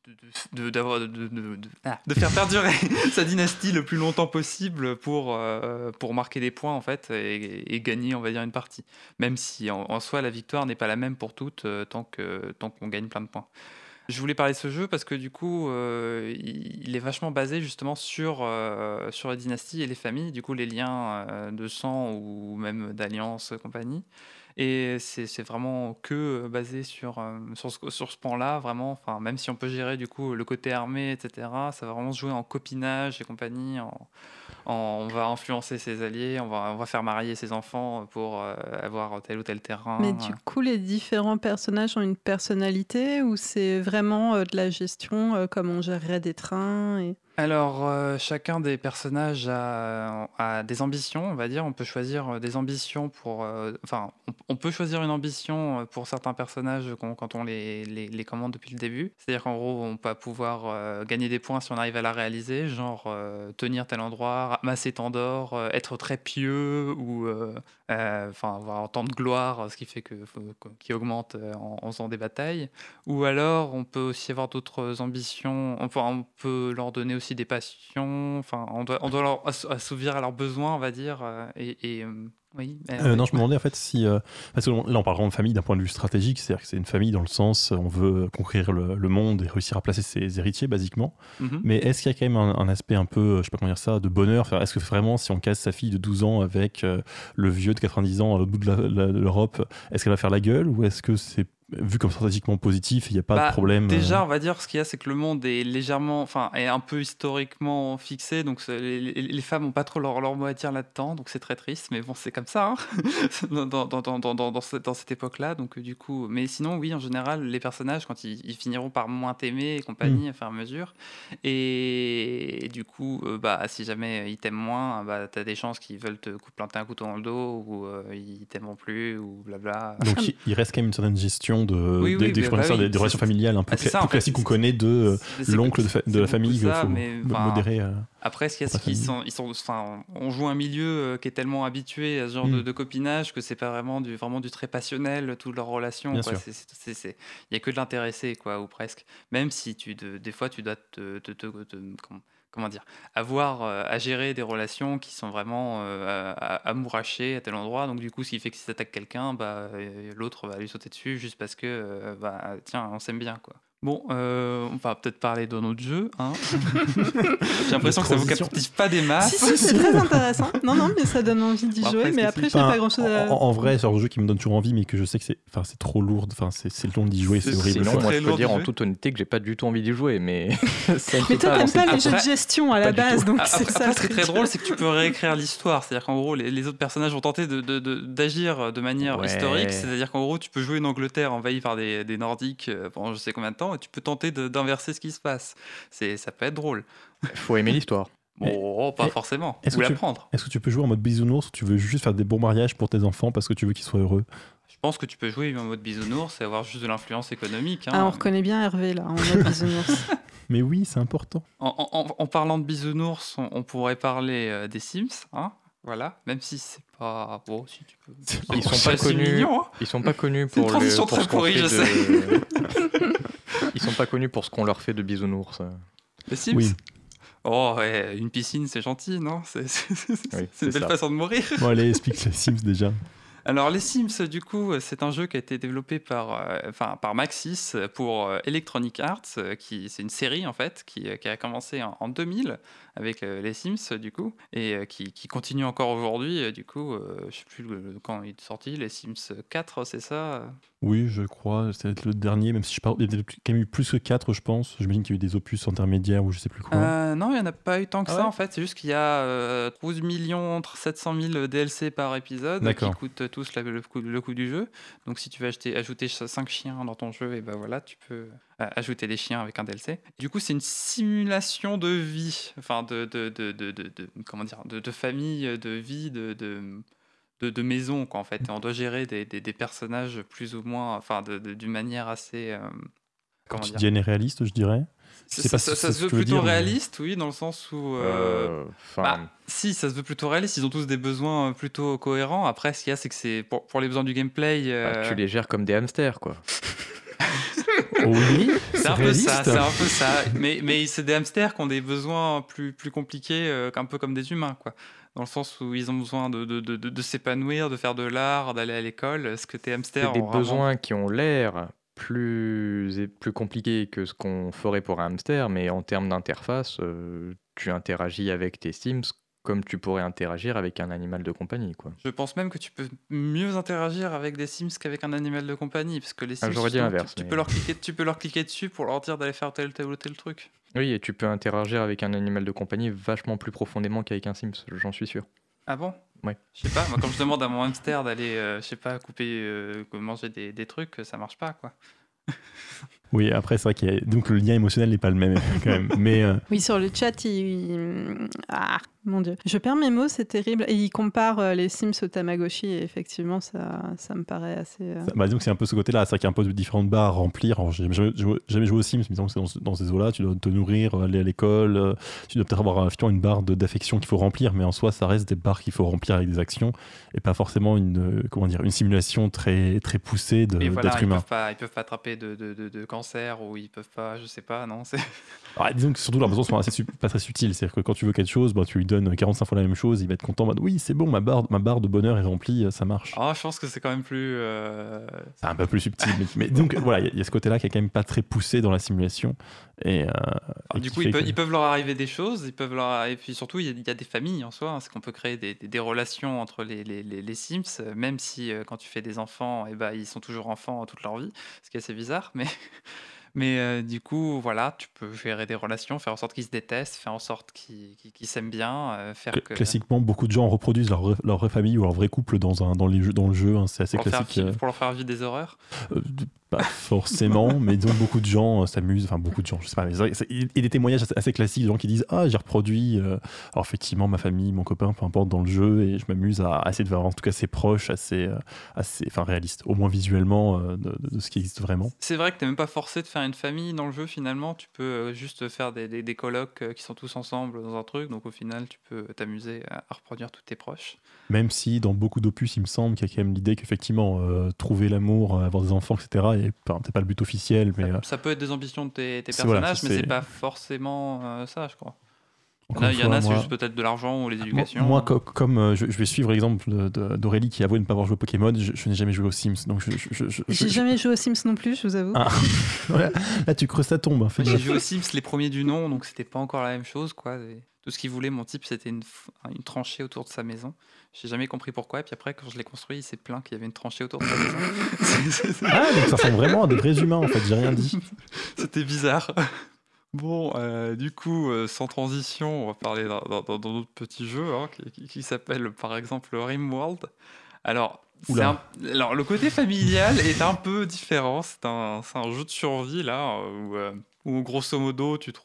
De, de, de, de- ah, faire perdurer sa dynastie le plus longtemps possible pour, euh, pour marquer des points en fait et, et gagner on va dire une partie. Même si en, en soi la victoire n'est pas la même pour toutes euh, tant que tant qu'on gagne plein de points. Je voulais parler de ce jeu parce que du coup, euh, il, est vachement basé justement sur, sur la dynastie et les familles, du coup les liens de sang ou même d'alliance, compagnie. Et c'est vraiment que basé sur, euh, sur ce, sur ce pan-là, vraiment. Enfin, même si on peut gérer du coup le côté armé, etc., ça va vraiment se jouer en copinage et compagnie. En, en- on va influencer ses alliés, on va, on va faire marier ses enfants pour euh, avoir tel ou tel terrain. Mais du coup, les différents personnages ont une personnalité ou c'est vraiment euh, de la gestion euh, comme on gérerait des trains et... Alors, euh, chacun des personnages a, des ambitions, on va dire. On peut choisir euh, des ambitions pour. euh, Enfin, on, peut choisir une ambition pour certains personnages quand, on les, les, commande depuis le début. C'est-à-dire qu'en gros, on va pouvoir gagner des points si on arrive à la réaliser, genre tenir tel endroit, ramasser tant d'or, être très pieux ou. avoir tant de gloire, ce qui fait que. qui augmente en, en faisant des batailles. Ou alors, on peut aussi avoir d'autres ambitions. Enfin, on peut leur donner aussi des passions. Enfin, on doit, on doit leur ass- assouvir à leurs besoins, on va dire. euh, Et, et, euh, Oui. Euh, non, je me demandais en fait si. euh, parce que là, on parle de famille d'un point de vue stratégique, c'est-à-dire que c'est une famille dans le sens, on veut conquérir le, le monde et réussir à placer ses héritiers, basiquement. Mhm. Mais est-ce qu'il y a quand même un, un aspect un peu, je sais pas comment dire ça, de bonheur? Enfin, Est-ce que vraiment, si on casse sa fille de 12 ans avec euh, le vieux de 90 ans à l'autre bout de l'Europe, est-ce qu'elle va faire la gueule ou est-ce que c'est vu comme stratégiquement positif, il n'y a pas Bah, de problème euh, Déjà, on va dire ce qu'il y a, c'est que le monde est légèrement, enfin, est un peu historiquement fixé, donc les, femmes n'ont pas trop leur, leur mot à dire là-dedans, donc c'est très triste, mais bon, c'est comme ça, hein, dans, dans, dans, dans, dans, dans cette, dans cette époque-là, donc euh, du coup, mais sinon, oui, en général, les personnages, quand ils, ils finiront par moins t'aimer et compagnie, à et à mesure, et, du coup, euh, bah, si jamais ils t'aiment moins, bah, t'as des chances qu'ils veulent te planter un couteau dans le dos, ou euh, ils t'aimeront plus, ou blabla. Donc il reste quand même une certaine gestion de, Oui, des- oui, des, bah, bah des- oui, des c'est- relations familiales un peu Ah, c'est cla- ça, tout en fait, classique qu'on connaît de euh, l'oncle de, la famille ça, faut mais, modérer. euh. Après, ce qu'il y a, Pas c'est qu'ils sont, ils sont, enfin, on joue un milieu euh, qui est tellement habitué à ce genre de, Mm. de copinage que c'est pas vraiment du, vraiment du très passionnel, toutes leurs relations. Il y a que de l'intéressé, quoi, ou presque. Même si tu, de- des fois, tu dois te, te- te- te- comment, dire, avoir euh, à gérer des relations qui sont vraiment euh, amourachées à tel endroit. Donc, du coup, ce qui fait que si t'attaques quelqu'un, bah, euh, l'autre va lui sauter dessus juste parce que, bah, tiens, on s'aime bien, quoi. Bon, euh, on va peut-être parler d'un autre jeu. Hein. J'ai l'impression que ça vous captive pas des masses. Si, si, c'est très intéressant. Non, non, mais ça donne envie d'y Bon, jouer. après, Mais après, c'est j'ai Enfin, pas grand chose à. en, en vrai, c'est un jeu qui me donne toujours envie, mais que je sais que c'est, enfin, c'est trop lourd. Enfin, c'est, c'est long d'y jouer, c'est C'est- horrible. Sinon, moi, je peux dire de en toute honnêteté que j'ai pas du tout envie d'y jouer, mais ça Mais toi, pas t'aimes avancer. pas les jeux de gestion à la pas base, donc Après, c'est ça. après, ce qui est très drôle, c'est que tu peux réécrire l'histoire. C'est-à-dire qu'en gros, les, autres personnages vont tenter de- de- de- d'agir de, manière historique. C'est-à-dire qu'en gros, tu peux jouer une Angleterre envahie par des, des Nordiques euh, pendant je sais combien de temps, et tu peux tenter de- d'inverser ce qui se passe. C'est, ça peut être drôle. faut aimer l'histoire. Mais- Bon, pas mais forcément. est-ce Ou que tu- l'apprendre. Est-ce que tu peux jouer en mode bisounours ou tu veux juste faire des bons mariages pour tes enfants parce que tu veux qu'ils soient heureux? Je pense que tu peux jouer en mode bisounours et avoir juste de l'influence économique. hein. Ah, on reconnaît bien Hervé là, en mode bisounours. Mais oui, c'est important. En, en- en- en parlant de bisounours, on, on pourrait parler euh, des Sims, hein voilà, même si c'est pas bon, si tu peux. Ils sont pas connus. mignon, hein. Ils sont pas connus pour, le, transition pour très pourrie, je de... Ils sont pas connus pour ce qu'on leur fait de bisounours. Les Sims. Oui. Oh, ouais, une piscine, c'est gentil, non? C'est c'est- c'est- Oui, c'est c'est une belle ça. façon de mourir. Bon, allez, explique les Sims déjà. Alors, les Sims, du coup, c'est un jeu qui a été développé par, euh, enfin, par Maxis pour euh, Electronic Arts, euh, qui c'est une série en fait qui, euh, qui a commencé en, en 2000 avec euh, les Sims, du coup, et euh, qui, qui continue encore aujourd'hui. euh, Du coup, euh, je sais plus quand il est sorti, les Sims 4, c'est ça euh? Oui, je crois, c'est le dernier, même si je parle, il y a quand même eu plus que 4, je pense. J'imagine qu'il y a eu des opus intermédiaires ou je sais plus quoi. Euh, non, il n'y en a pas eu tant que Ah ça ouais en fait. C'est juste qu'il y a euh, 12 millions 700 000 DLC par épisode qui D'accord. Tous le, coût du jeu. Donc si tu veux ajouter 5 chiens dans ton jeu, et ben voilà, tu peux euh, ajouter des chiens avec un DLC. Du coup, c'est une simulation de vie, enfin de, de, de, de, comment dire, de, famille, de vie, de, de, de, maison quoi en fait. Et on doit gérer des, des, personnages plus ou moins, enfin d'une manière assez euh. Quotidienne et réaliste, je dirais. Je Ça, sais pas ça- si ça c'est se veut plutôt dire, mais- réaliste, oui, dans le sens où. euh, Euh, bah, si, ça se veut plutôt réaliste. Ils ont tous des besoins euh, plutôt cohérents. Après, ce qu'il y a, c'est que c'est pour, pour les besoins du gameplay. bah, euh, tu les gères comme des hamsters, quoi. Oui, C'est un peu ça, c'est un peu ça. Mais, mais c'est des hamsters qui ont des besoins plus, plus compliqués, euh, qu'un peu comme des humains, quoi. Dans le sens où ils ont besoin de, de, de, de- de s'épanouir, de faire de l'art, d'aller à l'école. Ce que tes hamsters des ont vraiment- besoins qui ont l'air plus, plus compliqués que ce qu'on ferait pour un hamster, mais en termes d'interface, euh, tu interagis avec tes Sims comme tu pourrais interagir avec un animal de compagnie, quoi. Je pense même que tu peux mieux interagir avec des Sims qu'avec un animal de compagnie, parce que les Sims, Ah, j'aurais dit justement, tu- l'inverse, tu, mais- peux leur cliquer, tu peux leur cliquer dessus pour leur dire d'aller faire tel, tel ou tel truc. Oui, et tu peux interagir avec un animal de compagnie vachement plus profondément qu'avec un Sims, j'en suis sûr. Ah bon? Ouais. Je sais pas, moi quand je demande à mon hamster d'aller, euh, je sais pas, couper, euh, manger des, des trucs, ça marche pas quoi. Oui, après, c'est vrai qu'il y a... Donc le lien émotionnel n'est pas le même, quand même. Mais euh, Oui, sur le chat, il... Ah, mon Dieu. Je perds mes mots, c'est terrible. Et il compare euh, les Sims au Tamagotchi, et effectivement, ça, ça me paraît assez... euh, bah, disons que c'est un peu ce côté-là. C'est vrai qu'il y a un peu de différentes barres à remplir. Alors, j'ai jamais, joué- jamais joué aux Sims, mais disons que c'est dans, ce- dans ces eaux-là. Tu dois te nourrir, aller à l'école. euh, tu dois peut-être avoir euh, une barre de- d'affection qu'il faut remplir, mais en soi, ça reste des barres qu'il faut remplir avec des actions et pas forcément une, euh, comment dire, une simulation très, très poussée de- Et voilà, d'être ils humain. peuvent pas, ils peuvent pas attraper de, de, de, de cancer ou ils peuvent pas, je sais pas, non c'est... Alors, disons que surtout leurs besoins sont assez pas très subtils. C'est-à-dire que quand tu veux quelque chose, bah, tu lui donnes 45 fois la même chose, il va être content. en mode, oui, c'est bon, ma barre, ma barre de bonheur est remplie, ça marche. Ah, je pense que c'est quand même plus... euh, C'est un peu plus subtil. mais, mais donc voilà, il y a- il y, a ce côté-là qui est quand même pas très poussé dans la simulation. Et, euh, et du coup, ils peuvent, que- ils peuvent leur arriver des choses, ils peuvent leur... et puis surtout, il y, a- il y a des familles en soi, hein, c'est qu'on peut créer des, des- des relations entre les, les, les- les Sims, euh, même si euh, quand tu fais des enfants, et ben, ils sont toujours enfants toute leur vie, ce qui est assez bizarre, mais... Mais euh, du coup, voilà, tu peux gérer des relations, faire en sorte qu'ils se détestent, faire en sorte qu'ils s'aiment bien, euh, faire que... Classiquement, beaucoup de gens reproduisent leur, vraie- leur vraie famille ou leur vrai couple dans, un, dans, les jeux, dans le jeu. hein, c'est assez pour, leur faire classique. euh, pour leur faire vivre des horreurs? Pas forcément, mais donc beaucoup de gens euh, s'amusent. Enfin, beaucoup de gens, je sais pas. Mais a des témoignages assez, assez classiques de gens qui disent Ah, j'ai reproduit. euh, alors, effectivement, ma famille, mon copain, peu importe, dans le jeu, et je m'amuse à, à essayer de faire en tout cas assez proche, assez, euh, assez enfin, réaliste, au moins visuellement, euh, de, de- de ce qui existe vraiment. C'est vrai que tu n'es même pas forcé de faire une famille dans le jeu finalement, tu peux juste faire des, des, des colocs euh, qui sont tous ensemble dans un truc, donc au final tu peux t'amuser à, à reproduire tous tes proches. Même si dans beaucoup d'opus, il me semble qu'il y a quand même l'idée qu'effectivement, euh, trouver l'amour, avoir des enfants, etc., et enfin, peut-être pas le but officiel, mais euh, Ça peut être des ambitions de tes, voilà, personnages, ça, mais c'est- pas forcément euh, ça, je crois. Il y en a, a, c'est juste peut-être de l'argent ou les Moi, éducations. moi, co- comme euh, je, je vais suivre l'exemple d'Aurélie qui avoue ne pas avoir joué au Pokémon, je, je n'ai jamais joué aux Sims. Donc je, J'ai jamais joué aux Sims non plus, je vous avoue. Ah. Voilà. Là, tu creuses ta tombe. J'ai joué aux Sims les premiers du nom, donc c'était pas encore la même chose. quoi. Et Tout ce qu'il voulait, mon type, c'était une, une tranchée autour de sa maison. J'ai jamais compris pourquoi. Et puis après, quand je l'ai construit, il s'est plaint qu'il y avait une tranchée autour de sa maison. Ah, donc ça ressemble vraiment à des vrais humains en fait, j'ai rien dit. C'était bizarre. Bon, euh, du coup, euh, sans transition, on va parler d'un autre petit jeu hein, qui, qui- qui s'appelle par exemple Rimworld. Alors, un- alors, le côté familial est un peu différent. C'est un, un jeu de survie là où, euh, où, grosso modo tu te,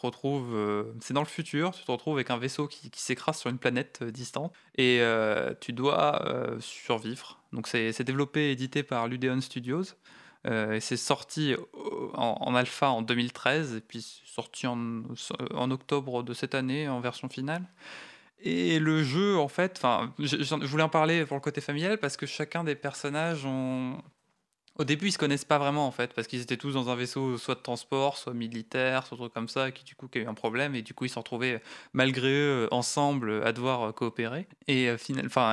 retrouves. euh, c'est dans le futur, tu te retrouves avec un vaisseau qui, qui s'écrase sur une planète euh, distante et euh, tu dois survivre. Donc, c'est développé et édité par Ludeon Studios. Et c'est sorti en, alpha en 2013 et puis sorti en, octobre de cette année en version finale. Et le jeu, en fait, je, je voulais en parler pour le côté familial parce que chacun des personnages ont. Au début, ils se connaissent pas vraiment en fait, parce qu'ils étaient tous dans un vaisseau soit de transport, soit militaire, soit truc comme ça, qui du coup a eu un problème, et du coup ils se retrouvés malgré eux ensemble à devoir euh, coopérer. Et, euh,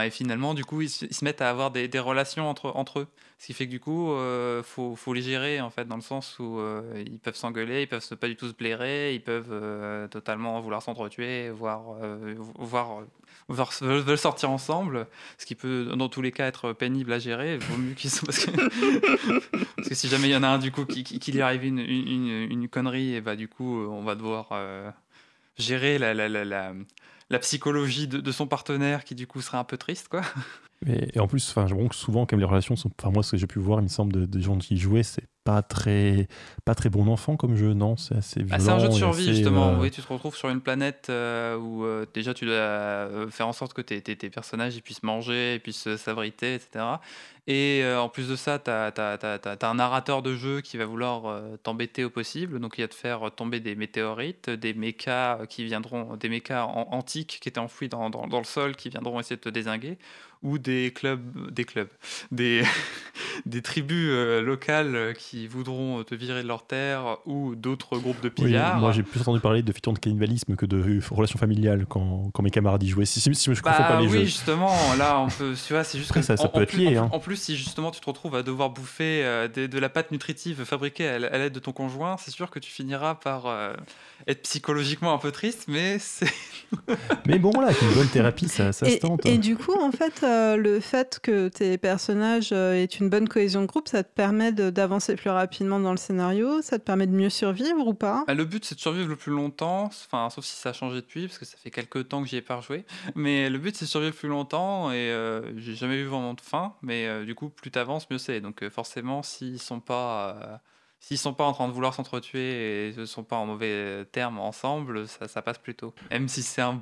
et finalement, du coup, ils, se mettent à avoir des, relations entre, eux. Ce qui fait que du coup, euh, faut, les gérer en fait, dans le sens où euh, ils peuvent s'engueuler, ils peuvent pas du tout se blairer, ils peuvent totalement vouloir s'entretuer, voire, voire, veulent sortir ensemble, ce qui peut dans tous les cas être pénible à gérer. Vaut mieux qu'ils soient parce que, si jamais il y en a un du coup qui, lui arrive une, une, connerie, et bah du coup, on va devoir euh, gérer la, la, la, la, psychologie de, de son partenaire qui du coup serait un peu triste quoi. Et, en plus, enfin, souvent, comme les relations sont. Enfin, moi, ce que j'ai pu voir, il me semble, de- des gens qui jouaient, c'est pas très, pas très bon enfant comme jeu, non C'est assez violent. Ah, c'est un jeu de survie assez, justement. euh, Oui, tu te retrouves sur une planète euh, où euh, déjà tu dois euh, faire en sorte que tes, tes- tes personnages ils puissent manger, ils puissent s'abriter, etc. Et en plus de ça, tu as, un narrateur de jeu qui va vouloir t'embêter au possible. Donc il va te faire tomber des météorites, des mechas qui viendront, des mechas an- antiques qui étaient enfouis dans, dans- dans le sol qui viendront essayer de te désinguer, ou des clubs, des clubs, des, des tribus locales euh, qui voudront te virer de leur terre, ou d'autres groupes de Oui, pillards. moi j'ai plus entendu parler de features de cannibalisme que de euh, relations familiales quand, quand mes camarades y jouaient. Si, si, si je Bah pas les oui, jeux. justement, là, on peut, tu vois, c'est juste Après, que ça- ça en- peut en être plus- lié, En, hein. en plus, si justement tu te retrouves à devoir bouffer euh, des- de, la pâte nutritive fabriquée à, l'aide de ton conjoint, c'est sûr que tu finiras par euh, être psychologiquement un peu triste, mais c'est Mais bon, avec une bonne thérapie, ça, ça se Et, tente. et du coup, en fait, euh, le fait que tes personnages euh, aient une bonne cohésion de groupe, ça te permet d'avancer plus rapidement dans le scénario, ça te permet de mieux survivre ou pas? Bah, le but, c'est de survivre le plus longtemps, enfin, sauf si ça a changé depuis, parce que ça fait quelques temps que j'y ai pas rejoué. Mais le but, c'est de survivre le plus longtemps, et euh, j'ai jamais eu vraiment de fin. Mais euh, du coup, plus t'avances, mieux c'est. Donc euh, forcément, s'ils sont pas, s'ils sont pas en train de vouloir s'entretuer et ne sont pas en mauvais termes ensemble, ça, ça passe plutôt. Même si c'est un,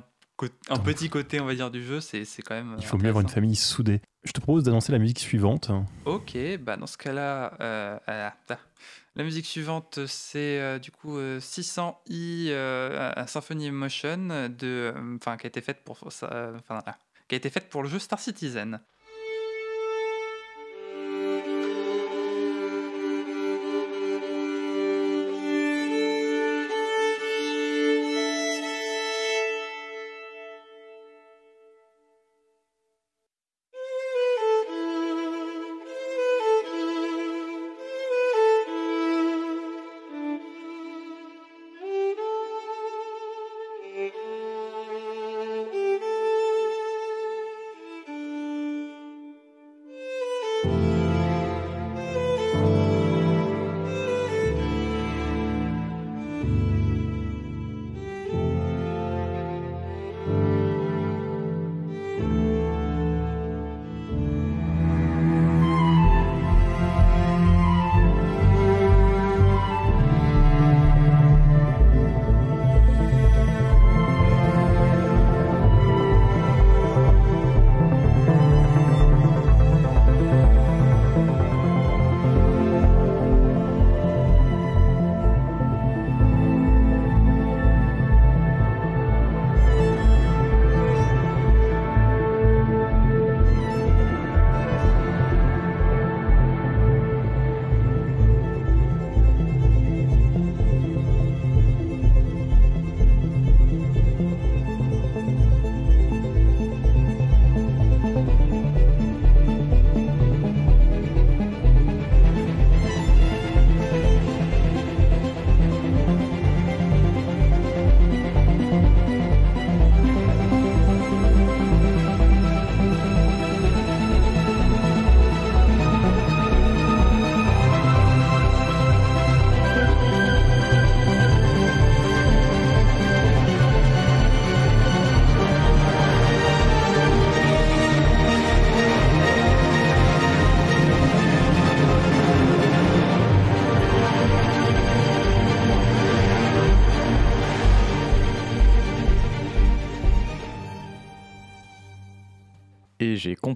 un Donc- petit côté, on va dire, du jeu, c'est quand même. Il faut mieux avoir une famille soudée. Je te propose d'annoncer la musique suivante. Ok, bah dans ce cas-là, euh, ah, ah. la musique suivante, c'est euh, du coup euh, 600i euh, Symphony Emotion de, enfin qui a été faite pour ça, ah, qui a été faite pour le jeu Star Citizen.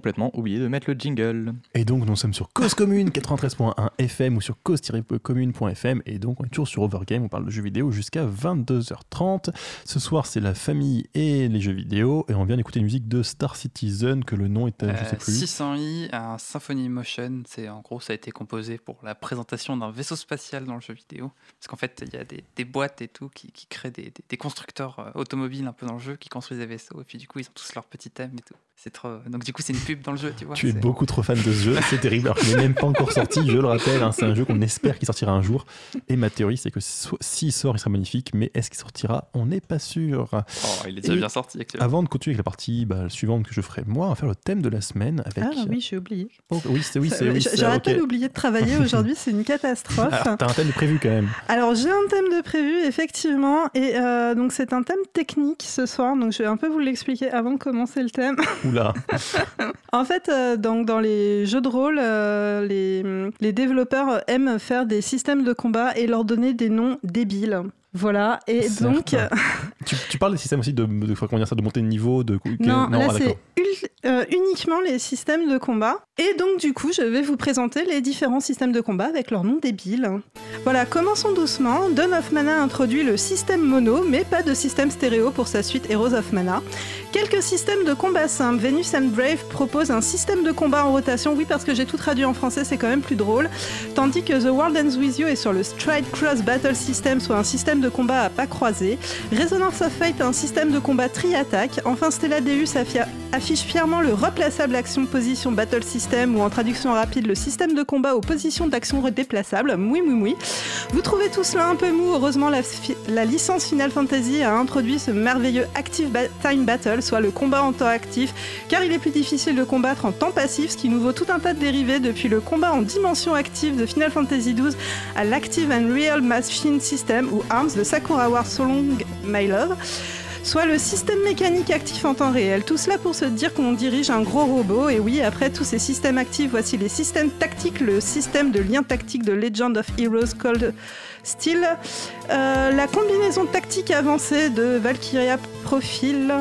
Complètement oublié de mettre le jingle. Et donc, nous sommes sur Cause Commune 93.1 FM ou sur cause-commune.fm. Et donc, on est toujours sur Overgame. On parle de jeux vidéo jusqu'à 22h30. Ce soir, c'est la famille et les jeux vidéo. Et on vient d'écouter une musique de Star Citizen, que le nom je sais Euh, plus. 600i, un Symphony Motion, c'est en gros ça a été composé pour la présentation d'un vaisseau spatial dans le jeu vidéo. Parce qu'en fait, il y a des, des boîtes et tout qui, qui créent des, des- des constructeurs euh, automobiles un peu dans le jeu qui construisent des vaisseaux. Et puis du coup, ils ont tous leur petit thème et tout. C'est trop. Donc du coup, c'est une pub dans le jeu, tu vois. Tu es beaucoup trop fan de ce jeu, c'est terrible. Alors qu'il n'est même pas encore sorti, je le rappelle. hein, c'est un jeu qu'on espère qu'il sortira un jour. Et ma théorie, c'est que s'il sort, il sera magnifique. Mais est-ce qu'il sortira? On n'est pas sûr. Oh, il est déjà Et bien sorti actuellement. Avant de continuer avec la partie bah, suivante que je ferai, moi, on va faire le thème de la semaine avec. Ah oui, j'ai oublié. Oh, oui, c'est oui, c'est oui, J- c'est- J'arrête ok. pas d'oublier de travailler aujourd'hui, c'est une catastrophe. T'as un thème de prévu quand même. Alors j'ai un thème de prévu effectivement et euh, donc c'est un thème technique ce soir donc je vais un peu vous l'expliquer avant de commencer le thème. En fait euh, donc dans les jeux de rôle euh, les, les développeurs aiment faire des systèmes de combat et leur donner des noms débiles. Voilà. Et donc tu, tu parles des systèmes aussi de, de, comment dire ça, de montée de niveau de non, là ah, c'est euh, uniquement les systèmes de combat. Et donc du coup, je vais vous présenter les différents systèmes de combat avec leurs noms débiles. Voilà, commençons doucement. Dawn of Mana introduit le système mono, mais pas de système stéréo pour sa suite Heroes of Mana. Quelques systèmes de combat simples. Venus and Brave propose un système de combat en rotation. Oui, parce que j'ai tout traduit en français, c'est quand même plus drôle. Tandis que The World Ends With You est sur le Stride Cross Battle System, soit un système de combat à pas croisés. Resonance of Fate a un système de combat tri-attaque. Enfin, Stella Deus affia- affiche fièrement le replaçable action position battle system ou en traduction rapide le système de combat aux positions d'action déplaçable. Oui, oui, oui. Vous trouvez tout cela un peu mou. Heureusement, la, licence Final Fantasy a introduit ce merveilleux Active Time Battle, soit le combat en temps actif, car il est plus difficile de combattre en temps passif, ce qui nous vaut tout un tas de dérivés depuis le combat en dimension active de Final Fantasy XII à l'Active and Real Machine System ou ARMS de Sakura War So Long My Love soit le système mécanique actif en temps réel. Tout cela pour se dire qu'on dirige un gros robot. Et oui, après tous ces systèmes actifs, voici les systèmes tactiques, le système de lien tactique de Legend of Heroes Cold Steel, euh, la combinaison tactique avancée de Valkyria Profile,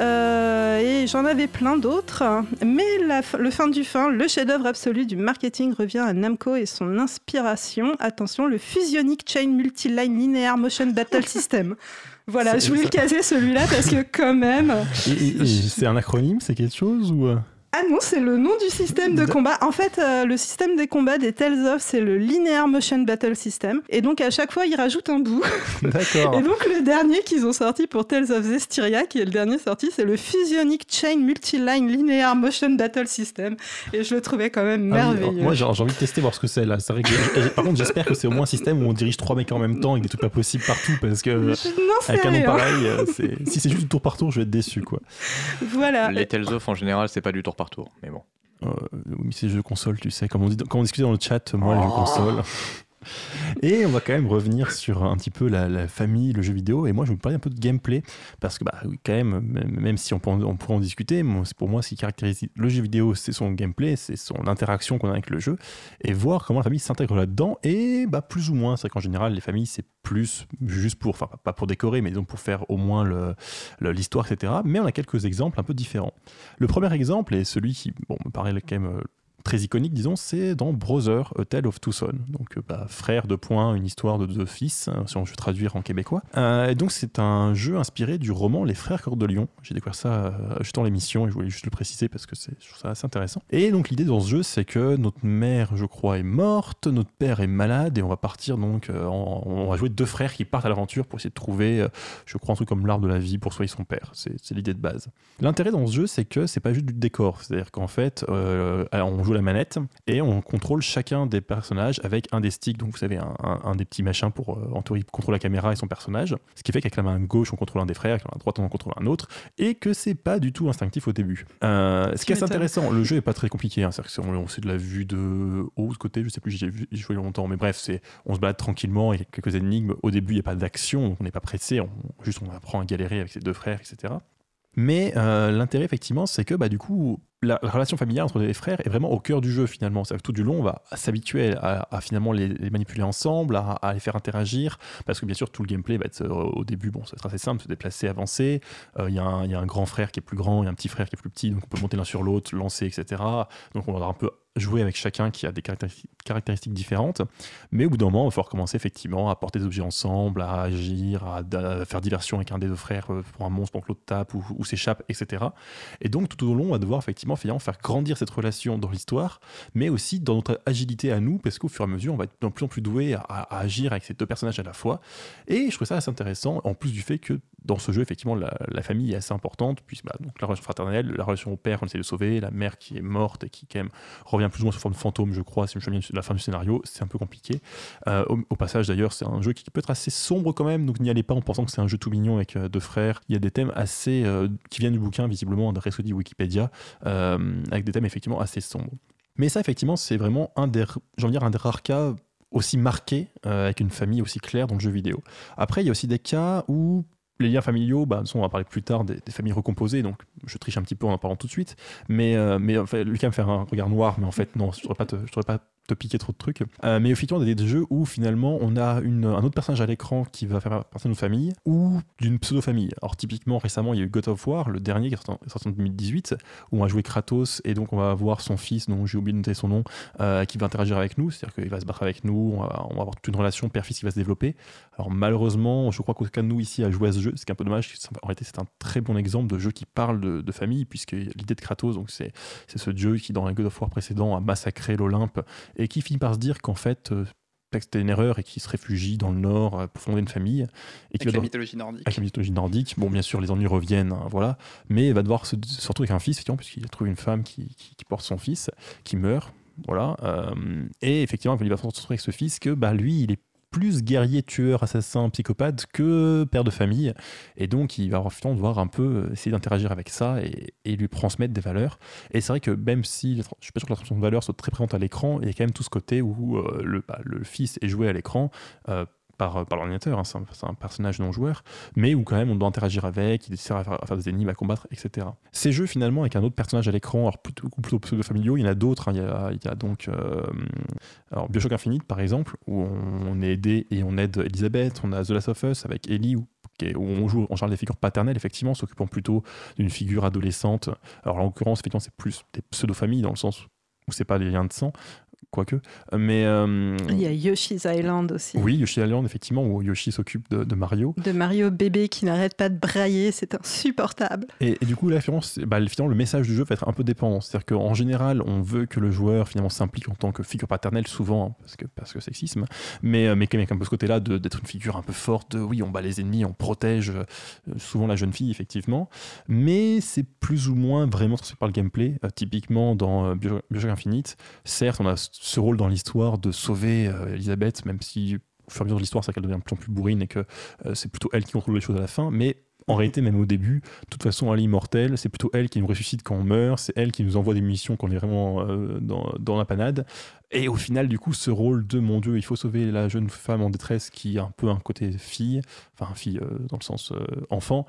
euh, et j'en avais plein d'autres. Mais le fin du fin, le chef-d'œuvre absolu du marketing revient à Namco et son inspiration. Attention, le Fusionic Chain Multiline Linear Motion Battle System. Voilà, je voulais le caser celui-là parce que quand même. C'est un acronyme, c'est quelque chose ou euh Ah non, c'est le nom du système de combat. En fait, euh, le système des combats des Tales of, c'est le Linear Motion Battle System. Et donc à chaque fois, ils rajoutent un bout. D'accord. Et donc le dernier qu'ils ont sorti pour Tales of Zestiria, qui est le dernier sorti, c'est le Fusionic Chain Multiline Linear Motion Battle System. Et je le trouvais quand même Ah oui, merveilleux. moi j'ai envie de tester voir ce que c'est là. C'est vrai que par contre j'espère que c'est au moins un système où on dirige trois mecs en même temps et des trucs pas possibles partout parce que non, avec un nom pareil, euh, c'est- si c'est juste du tour par tour, je vais être déçu quoi. Voilà. Les Tales of en général, c'est pas du tour par tour, mais bon. Euh, oui, c'est jeux console, tu sais, comme on, dit, comme on discutait dans le chat, moi les jeux Oh. Et on va quand même revenir sur un petit peu la, famille, le jeu vidéo. Et moi, je vais vous parler un peu de gameplay. Parce que, bah, quand même, même, si on, peut on pourrait en discuter, pour moi, ce qui caractérise le jeu vidéo, c'est son gameplay, c'est son interaction qu'on a avec le jeu. Et voir comment la famille s'intègre là-dedans. Et bah, plus ou moins, c'est qu'en général, les familles, c'est plus juste pour, enfin, pas pour décorer, mais donc pour faire au moins le- le- l'histoire, etc. Mais on a quelques exemples un peu différents. Le premier exemple, et celui qui bon, me paraît quand même euh, très iconique, disons, c'est dans Brother, A Tale of Two Sons. Donc, euh, bah, frère de point, une histoire de deux fils, hein, si on veut traduire en québécois. Euh, et donc, c'est un jeu inspiré du roman Les Frères Cœur de Lion. J'ai découvert ça euh, juste en l'émission et je voulais juste le préciser parce que c'est, je trouve ça assez intéressant. Et donc, l'idée dans ce jeu, c'est que notre mère, je crois, est morte, notre père est malade et on va partir donc, on va jouer deux frères qui partent à l'aventure pour essayer de trouver, je crois, un truc comme l'arbre de la vie pour soigner son père. C'est, l'idée de base. L'intérêt dans ce jeu, c'est que c'est pas juste du décor. C'est-à-dire qu'en fait, on joue la manette et on contrôle chacun des personnages avec un des sticks. Donc, vous savez, un, un- un des petits machins pour, euh, en théorie, contrôler la caméra et son personnage. Ce qui fait qu'avec la main gauche, on contrôle un des frères, avec la main droite, on en contrôle un autre. Et que c'est pas du tout instinctif au début. Euh, ce qui est intéressant, le jeu est pas très compliqué. Hein, c'est de la vue de haut de côté, je sais plus, j'ai joué longtemps. Mais bref, c'est on se balade tranquillement, il y a quelques énigmes. Au début, il n'y a pas d'action, on n'est pas pressé. On, juste, on apprend à galérer avec ses deux frères, etc. Mais euh, l'intérêt, effectivement, c'est que bah, du coup, la, la relation familiale entre les frères est vraiment au cœur du jeu, finalement. Que tout du long, on va s'habituer à, finalement les, manipuler ensemble, à, les faire interagir, parce que bien sûr, tout le gameplay va être euh, au début, bon, ça être assez simple, se déplacer, avancer. Euh, Il y, a un- il y a un grand frère qui est plus grand, il y a un petit frère qui est plus petit, donc on peut monter l'un sur l'autre, lancer, etc. Donc on va un peu jouer avec chacun qui a des caractéristiques, différentes. Mais au bout d'un moment, il va falloir commencer effectivement à porter des objets ensemble, à agir, à, faire diversion avec un des deux frères euh, pour un monstre, pour l'autre tape ou, s'échappe, etc. Et donc tout au long, on va devoir effectivement faire grandir cette relation dans l'histoire, mais aussi dans notre agilité à nous, parce qu'au fur et à mesure, on va être de plus en plus doué à, agir avec ces deux personnages à la fois. Et je trouve ça assez intéressant, en plus du fait que dans ce jeu, effectivement, la, famille est assez importante, puis bah, donc, la relation fraternelle, la relation au père qu'on essaie de sauver, la mère qui est morte et qui quand même revient plus ou moins sous forme de fantôme, je crois, si je me souviens de la fin du scénario, c'est un peu compliqué. Euh, au, passage, d'ailleurs, c'est un jeu qui peut être assez sombre quand même, donc n'y allez pas en pensant que c'est un jeu tout mignon avec euh, deux frères. Il y a des thèmes assez euh, qui viennent du bouquin, visiblement, que dit Wikipédia, avec des thèmes effectivement assez sombres. Mais ça, effectivement, c'est vraiment un des, de dire, un des rares cas aussi marqués avec une famille aussi claire dans le jeu vidéo. Après, il y a aussi des cas où les liens familiaux, bah, on va parler plus tard des, familles recomposées, donc je triche un petit peu en en parlant tout de suite. Mais, euh, mais en fait, Lucas me faire un regard noir, mais en fait, non, je ne devrais pas je pas te piquer trop de trucs. Euh, mais effectivement, il y a des jeux où finalement on a une, un autre personnage à l'écran qui va faire partie notre famille ou d'une pseudo-famille. Alors, typiquement, récemment, il y a eu God of War, le dernier qui est sorti en- sorti en 2018, où on a joué Kratos et donc on va avoir son fils, dont j'ai oublié de noter son nom, euh, qui va interagir avec nous, c'est-à-dire qu'il va se battre avec nous, on va, va avoir toute une relation père-fils qui va se développer. Alors, malheureusement, je crois qu'aucun de nous ici a joué à ce jeu, c'est un peu dommage. En réalité, c'est un très bon exemple de jeu qui parle de, famille, puisque l'idée de Kratos, donc c'est c'est ce dieu qui, dans un God of War précédent, a massacré l'Olympe et qui finit par se dire qu'en fait, euh, c'était une erreur et qui se réfugie dans le nord euh, pour fonder une famille. Et qui Avec va la mythologie nordique. avec la mythologie nordique. Bon, bien sûr, les ennuis reviennent, hein, voilà. Mais il va devoir se, se retrouver avec un fils, effectivement, puisqu'il trouve une femme qui, qui- qui porte son fils, qui meurt, voilà. Euh, et effectivement, il va se retrouver avec ce fils que, bah, lui, il est plus guerrier, tueur, assassin, psychopathe que père de famille. Et donc, il va finalement devoir un peu euh, essayer d'interagir avec ça et, lui transmettre des valeurs. Et c'est vrai que même si je suis pas sûr que la transmission de valeurs soit très présente à l'écran, il y a quand même tout ce côté où euh, le, bah, le fils est joué à l'écran. euh, par, par l'ordinateur, hein, c'est un, personnage non joueur, mais où quand même on doit interagir avec, il sert à faire, des énigmes, à combattre, etc. Ces jeux finalement avec un autre personnage à l'écran, alors plutôt, plutôt pseudo-familiaux, il y en a d'autres, hein, il, y a, donc euh, alors Bioshock Infinite par exemple, où on est aidé et on aide Elisabeth, on a The Last of Us avec Ellie, où, on joue en général des figures paternelles, effectivement, s'occupant plutôt d'une figure adolescente. Alors en l'occurrence, effectivement, c'est plus des pseudo-familles dans le sens où c'est pas des liens de sang, quoique. Mais euh, Il y a Yoshi's Island aussi. oui, Yoshi Island, effectivement, où Yoshi s'occupe de, de Mario. De Mario bébé qui n'arrête pas de brailler, c'est insupportable. Et, et du coup, là, finalement, bah, finalement, le message du jeu va être un peu dépendant. C'est-à-dire qu'en général, on veut que le joueur finalement s'implique en tant que figure paternelle, souvent, hein, parce que, parce que sexisme, mais, euh, mais quand même un peu ce côté-là d'être une figure un peu forte, de oui, on bat les ennemis, on protège euh, souvent la jeune fille, effectivement. Mais c'est plus ou moins vraiment transmis par le gameplay. Euh, typiquement, dans Bio- Bioshock Infinite, certes, on a ce rôle dans l'histoire de sauver euh, Elisabeth, même si au fur et à mesure de l'histoire, c'est qu'elle devient de plus en plus bourrine et que euh, c'est plutôt elle qui contrôle les choses à la fin. Mais en réalité, même au début, de toute façon, elle est immortelle. C'est plutôt elle qui nous ressuscite quand on meurt. C'est elle qui nous envoie des munitions quand on est vraiment euh, dans, la panade. Et au final, du coup, ce rôle de mon Dieu, il faut sauver la jeune femme en détresse qui a un peu un côté fille, enfin fille dans le sens enfant,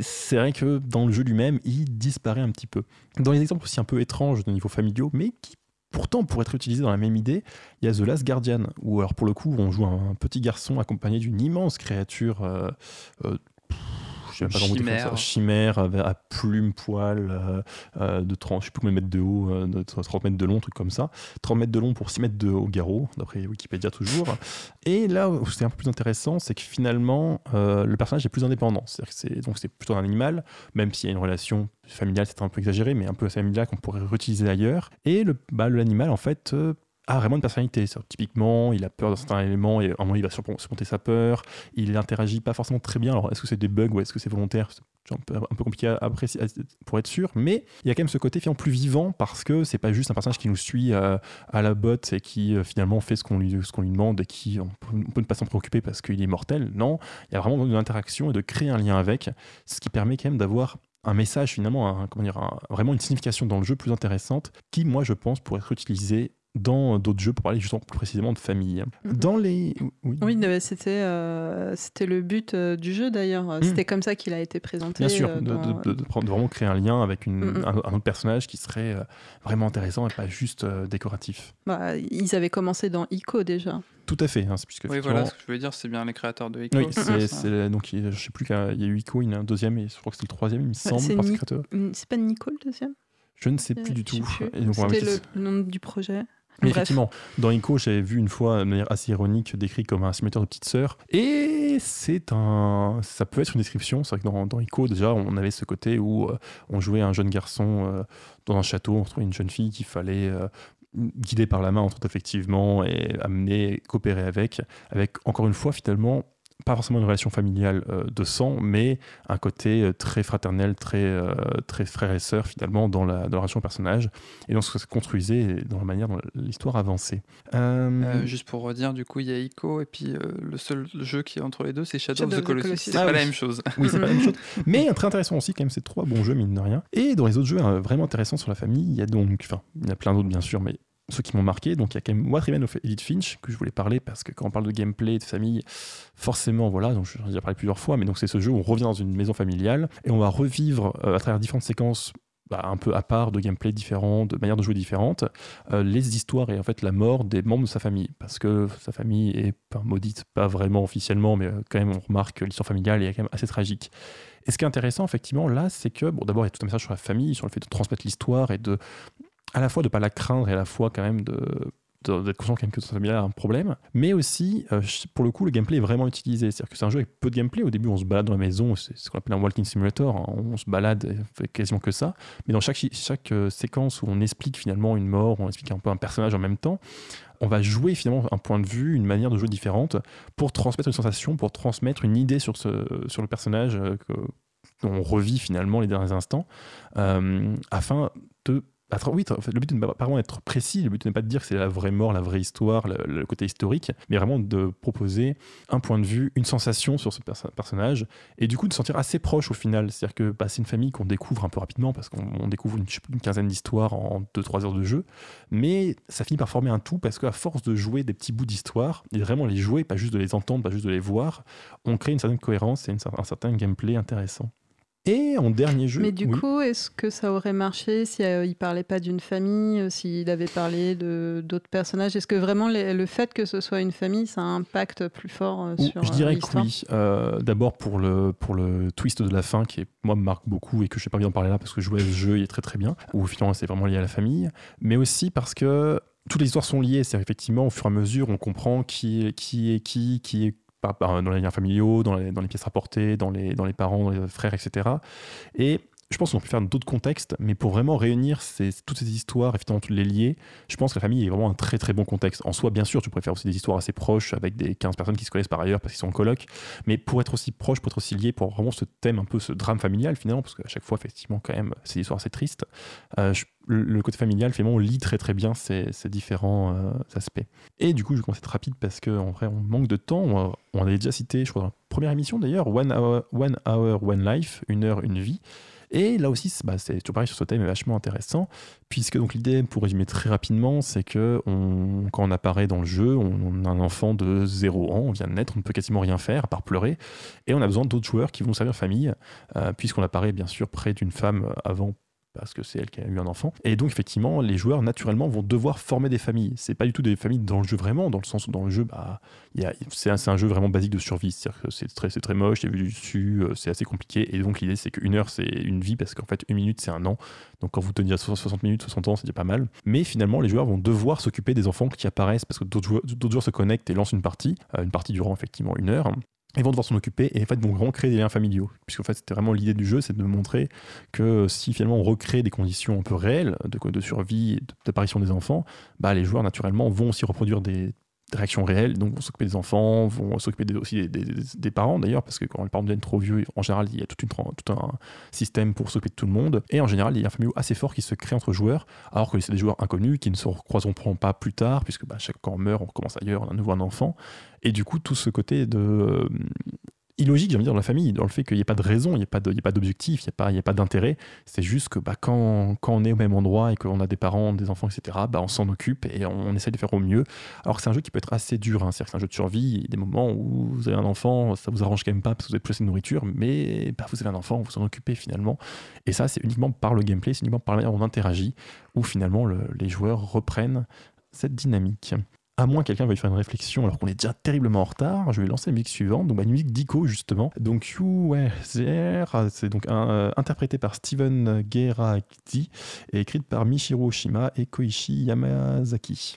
c'est vrai que dans le jeu lui-même, il disparaît un petit peu. Dans les exemples aussi un peu étranges de niveau familiaux, mais qui pourtant pourraient être utilisés dans la même idée, il y a The Last Guardian, où alors pour le coup, on joue un petit garçon accompagné d'une immense créature. euh, euh, je sais même pas comment dire Chimère. ça, chimère à, à plumes, poils, euh, euh, de 30, je sais plus combien de mètres de haut, euh, de 30 mètres de long, truc comme ça. 30 mètres de long pour 6 mètres de haut garrot, d'après Wikipédia toujours. Et là où c'est un peu plus intéressant, c'est que finalement, euh, le personnage est plus indépendant. C'est-à-dire que c'est, donc c'est plutôt un animal, même s'il y a une relation familiale, c'est un peu exagéré, mais un peu familiale qu'on pourrait réutiliser ailleurs. Et le, bah, l'animal, en fait, euh, a vraiment une personnalité. Typiquement, il a peur d'un certain élément et à un moment, il va surmonter sa peur. Il interagit pas forcément très bien. Alors, est-ce que c'est des bugs ou est-ce que c'est volontaire? C'est un peu, un peu compliqué à apprécier pour être sûr. Mais il y a quand même ce côté finalement plus vivant parce que c'est pas juste un personnage qui nous suit euh, à la botte et qui euh, finalement fait ce qu'on lui, demande et qui on peut, ne pas s'en préoccuper parce qu'il est mortel. Non, il y a vraiment une interaction et de créer un lien avec, ce qui permet quand même d'avoir un message finalement, comment dire, vraiment une signification dans le jeu plus intéressante qui, moi, je pense, pourrait être utilisée dans d'autres jeux pour parler justement plus précisément de famille. Mhm. Dans les. Oui. Oui, c'était euh, c'était le but euh, du jeu d'ailleurs. C'était comme ça qu'il a été présenté. Bien sûr, euh, de, dans- de- de- de prendre- de vraiment créer un lien avec une- Mhm. un, un autre personnage qui serait vraiment intéressant et pas juste euh, décoratif. Bah, ils avaient commencé dans ICO déjà. Tout à fait, hein, puisque Oui, effectivement- voilà, ce que je voulais dire, c'est bien les créateurs de Ico. Oui, c'est c'est, ça. c'est- donc je sais plus qu'il y a eu Ico, il y en a un deuxième et je crois que c'est le troisième, il me semble, c'est par Ni- créateur. Mm, C'est pas Nico le deuxième Je ne sais plus Euh, du tout. plus. Et donc, on va C'était le nom du projet. Mais Bref. effectivement, dans Ico, j'avais vu une fois de manière assez ironique décrit comme un simulateur de petite sœur. Et c'est un, ça peut être une description. C'est vrai que dans, dans Ico, déjà, on avait ce côté où euh, on jouait un jeune garçon euh, dans un château, on trouvait une jeune fille qu'il fallait euh, guider par la main, entre autres, effectivement, et amener, coopérer avec, avec encore une fois, finalement, pas forcément une relation familiale euh, de sang, mais un côté euh, très fraternel, très, euh, très frère et sœur, finalement, dans la, dans la relation au personnage et donc ça se construisait dans la manière dont l'histoire avançait. Euh, Euh, juste pour redire, du coup, il y a Ico, et puis euh, le seul jeu qui est entre les deux, c'est Shadow, Shadow of the Colossus. Colossus. C'est Ah pas oui. la même chose. oui, c'est pas la même chose. Mais très intéressant aussi, quand même, c'est trois bons jeux, mine de rien. Et dans les autres jeux vraiment intéressants sur la famille, il y a donc, enfin, il y en a plein d'autres, bien sûr, mais ceux qui m'ont marqué, donc il y a quand même What Remains of Edith Finch, que je voulais parler, parce que quand on parle de gameplay, de famille, forcément, voilà, donc j'en ai déjà parlé plusieurs fois, mais donc c'est ce jeu où on revient dans une maison familiale, et on va revivre euh, à travers différentes séquences bah, un peu à part, de gameplay différents, de manières de jouer différentes, euh, les histoires et en fait la mort des membres de sa famille. Parce que sa famille est maudite, pas vraiment officiellement, mais euh, quand même on remarque que l'histoire familiale est quand même assez tragique. Et ce qui est intéressant effectivement là, c'est que, bon d'abord il y a tout un message sur la famille, sur le fait de transmettre l'histoire et de, à la fois de pas la craindre et à la fois quand même d'être conscient quand que sa famille a un problème, mais aussi, euh, pour le coup, le gameplay est vraiment utilisé. C'est-à-dire que c'est un jeu avec peu de gameplay. Au début, on se balade dans la maison, c'est ce qu'on appelle un walking simulator, hein. on se balade fait quasiment que ça. Mais dans chaque, chaque euh, séquence où on explique finalement une mort, on explique un peu un personnage en même temps, on va jouer finalement un point de vue, une manière de jouer différente pour transmettre une sensation, pour transmettre une idée sur, ce, sur le personnage euh, que, on revit finalement les derniers instants, euh, afin de oui, le but n'est pas vraiment d'être précis, le but n'est pas de dire que c'est la vraie mort, la vraie histoire, le, côté historique, mais vraiment de proposer un point de vue, une sensation sur ce perso- personnage, et du coup de se sentir assez proche au final. C'est-à-dire que bah, c'est une famille qu'on découvre un peu rapidement, parce qu'on on découvre une, quinzaine d'histoires en 2-3 heures de jeu, mais ça finit par former un tout, parce qu'à force de jouer des petits bouts d'histoire, et vraiment les jouer, pas juste de les entendre, pas juste de les voir, on crée une certaine cohérence et un certain gameplay intéressant. Et en dernier jeu... Mais du oui. coup, est-ce que ça aurait marché si euh, il parlait pas d'une famille, euh, s'il avait parlé de d'autres personnages? Est-ce que vraiment les- le fait que ce soit une famille, ça a un impact plus fort euh, sur je euh, dirais que l'histoire? oui. Euh, D'abord pour le, pour le twist de la fin qui, est, moi, me marque beaucoup et que je n'ai pas envie d'en parler là parce que jouer à ce jeu, il est très très bien, où finalement c'est vraiment lié à la famille, mais aussi parce que toutes les histoires sont liées. C'est-à-dire effectivement, au fur et à mesure, on comprend qui est qui, est qui, qui est dans les liens familiaux, dans les, dans les pièces rapportées, dans les, dans les parents, dans les frères, etc. Et je pense qu'on peut faire d'autres contextes, mais pour vraiment réunir ces- toutes ces histoires et finalement les lier, je pense que la famille est vraiment un très très bon contexte. En soi, bien sûr, tu préfères aussi des histoires assez proches avec des 15 personnes qui se connaissent par ailleurs parce qu'ils sont en coloc, mais pour être aussi proche, pour être aussi lié, pour vraiment ce thème un peu, ce drame familial finalement, parce qu'à chaque fois, effectivement, quand même, des histoires assez tristes, euh, le, côté familial, finalement, on lit très très bien ces, ces différents euh, aspects. Et du coup, je vais commencer à être rapide parce qu'en vrai, on manque de temps. On, on avait déjà cité, je crois, dans la première émission d'ailleurs, One Hour, One Hour, One Life, une heure, une vie. Et là aussi, c'est bah, c'est toujours pareil sur ce thème est vachement intéressant, puisque donc l'idée, pour résumer très rapidement, c'est que quand on apparaît dans le jeu, on, a un enfant de 0 ans, on vient de naître, on ne peut quasiment rien faire à part pleurer, et on a besoin d'autres joueurs qui vont servir famille, euh, puisqu'on apparaît bien sûr près d'une femme avant parce que c'est elle qui a eu un enfant. Et donc, effectivement, les joueurs, naturellement, vont devoir former des familles. C'est pas du tout des familles dans le jeu vraiment, dans le sens où dans le jeu, bah, c'est un, jeu vraiment basique de survie. C'est très, moche, c'est vu du dessus, euh, c'est assez compliqué. Et donc, l'idée, c'est qu'une heure, c'est une vie, parce qu'en fait, une minute, c'est un an. Donc, quand vous tenez à 60 minutes, 60 ans, c'est déjà pas mal. Mais finalement, les joueurs vont devoir s'occuper des enfants qui apparaissent, parce que d'autres joueurs, d'autres joueurs se connectent et lancent une partie, euh, une partie durant effectivement une heure. Ils vont devoir s'en occuper et en fait vont vraiment créer des liens familiaux. Puisqu'en fait, c'était vraiment l'idée du jeu, c'est de montrer que si finalement on recrée des conditions un peu réelles de, de survie, d'apparition des enfants, bah, les joueurs naturellement vont aussi reproduire des, des réactions réelles, donc vont s'occuper des enfants, vont s'occuper aussi des, parents d'ailleurs, parce que quand les parents deviennent trop vieux, en général, il y a toute une tout un système pour s'occuper de tout le monde. Et en général, il y a un familial assez fort qui se crée entre joueurs, alors que c'est des joueurs inconnus qui ne se recroiseront pas plus tard, puisque bah, chaque quand on meurt, on recommence ailleurs, on a à nouveau un enfant. Et du coup, tout ce côté de illogique, j'ai envie de dire, dans la famille, dans le fait qu'il n'y ait pas de raison, il n'y ait pas d'objectif, il n'y a pas, a d'intérêt. C'est juste que bah, quand, on est au même endroit et qu'on a des parents, des enfants, etc., bah, on s'en occupe et on, essaie de faire au mieux. Alors que c'est un jeu qui peut être assez dur, hein. c'est un jeu de survie. A des moments où vous avez un enfant, ça vous arrange quand même pas parce que vous avez plus assez de nourriture, mais bah, vous avez un enfant, vous vous en occupez finalement. Et ça, c'est uniquement par le gameplay, c'est uniquement par la manière dont on interagit, où finalement le- les joueurs reprennent cette dynamique. À moins que quelqu'un veuille faire une réflexion alors qu'on est déjà terriblement en retard, je vais lancer la musique suivante, donc une musique d'Ico justement. Donc There, c'est donc un, euh, interprété par Steven Geraki et écrite par Michiro Oshima et Koichi Yamazaki.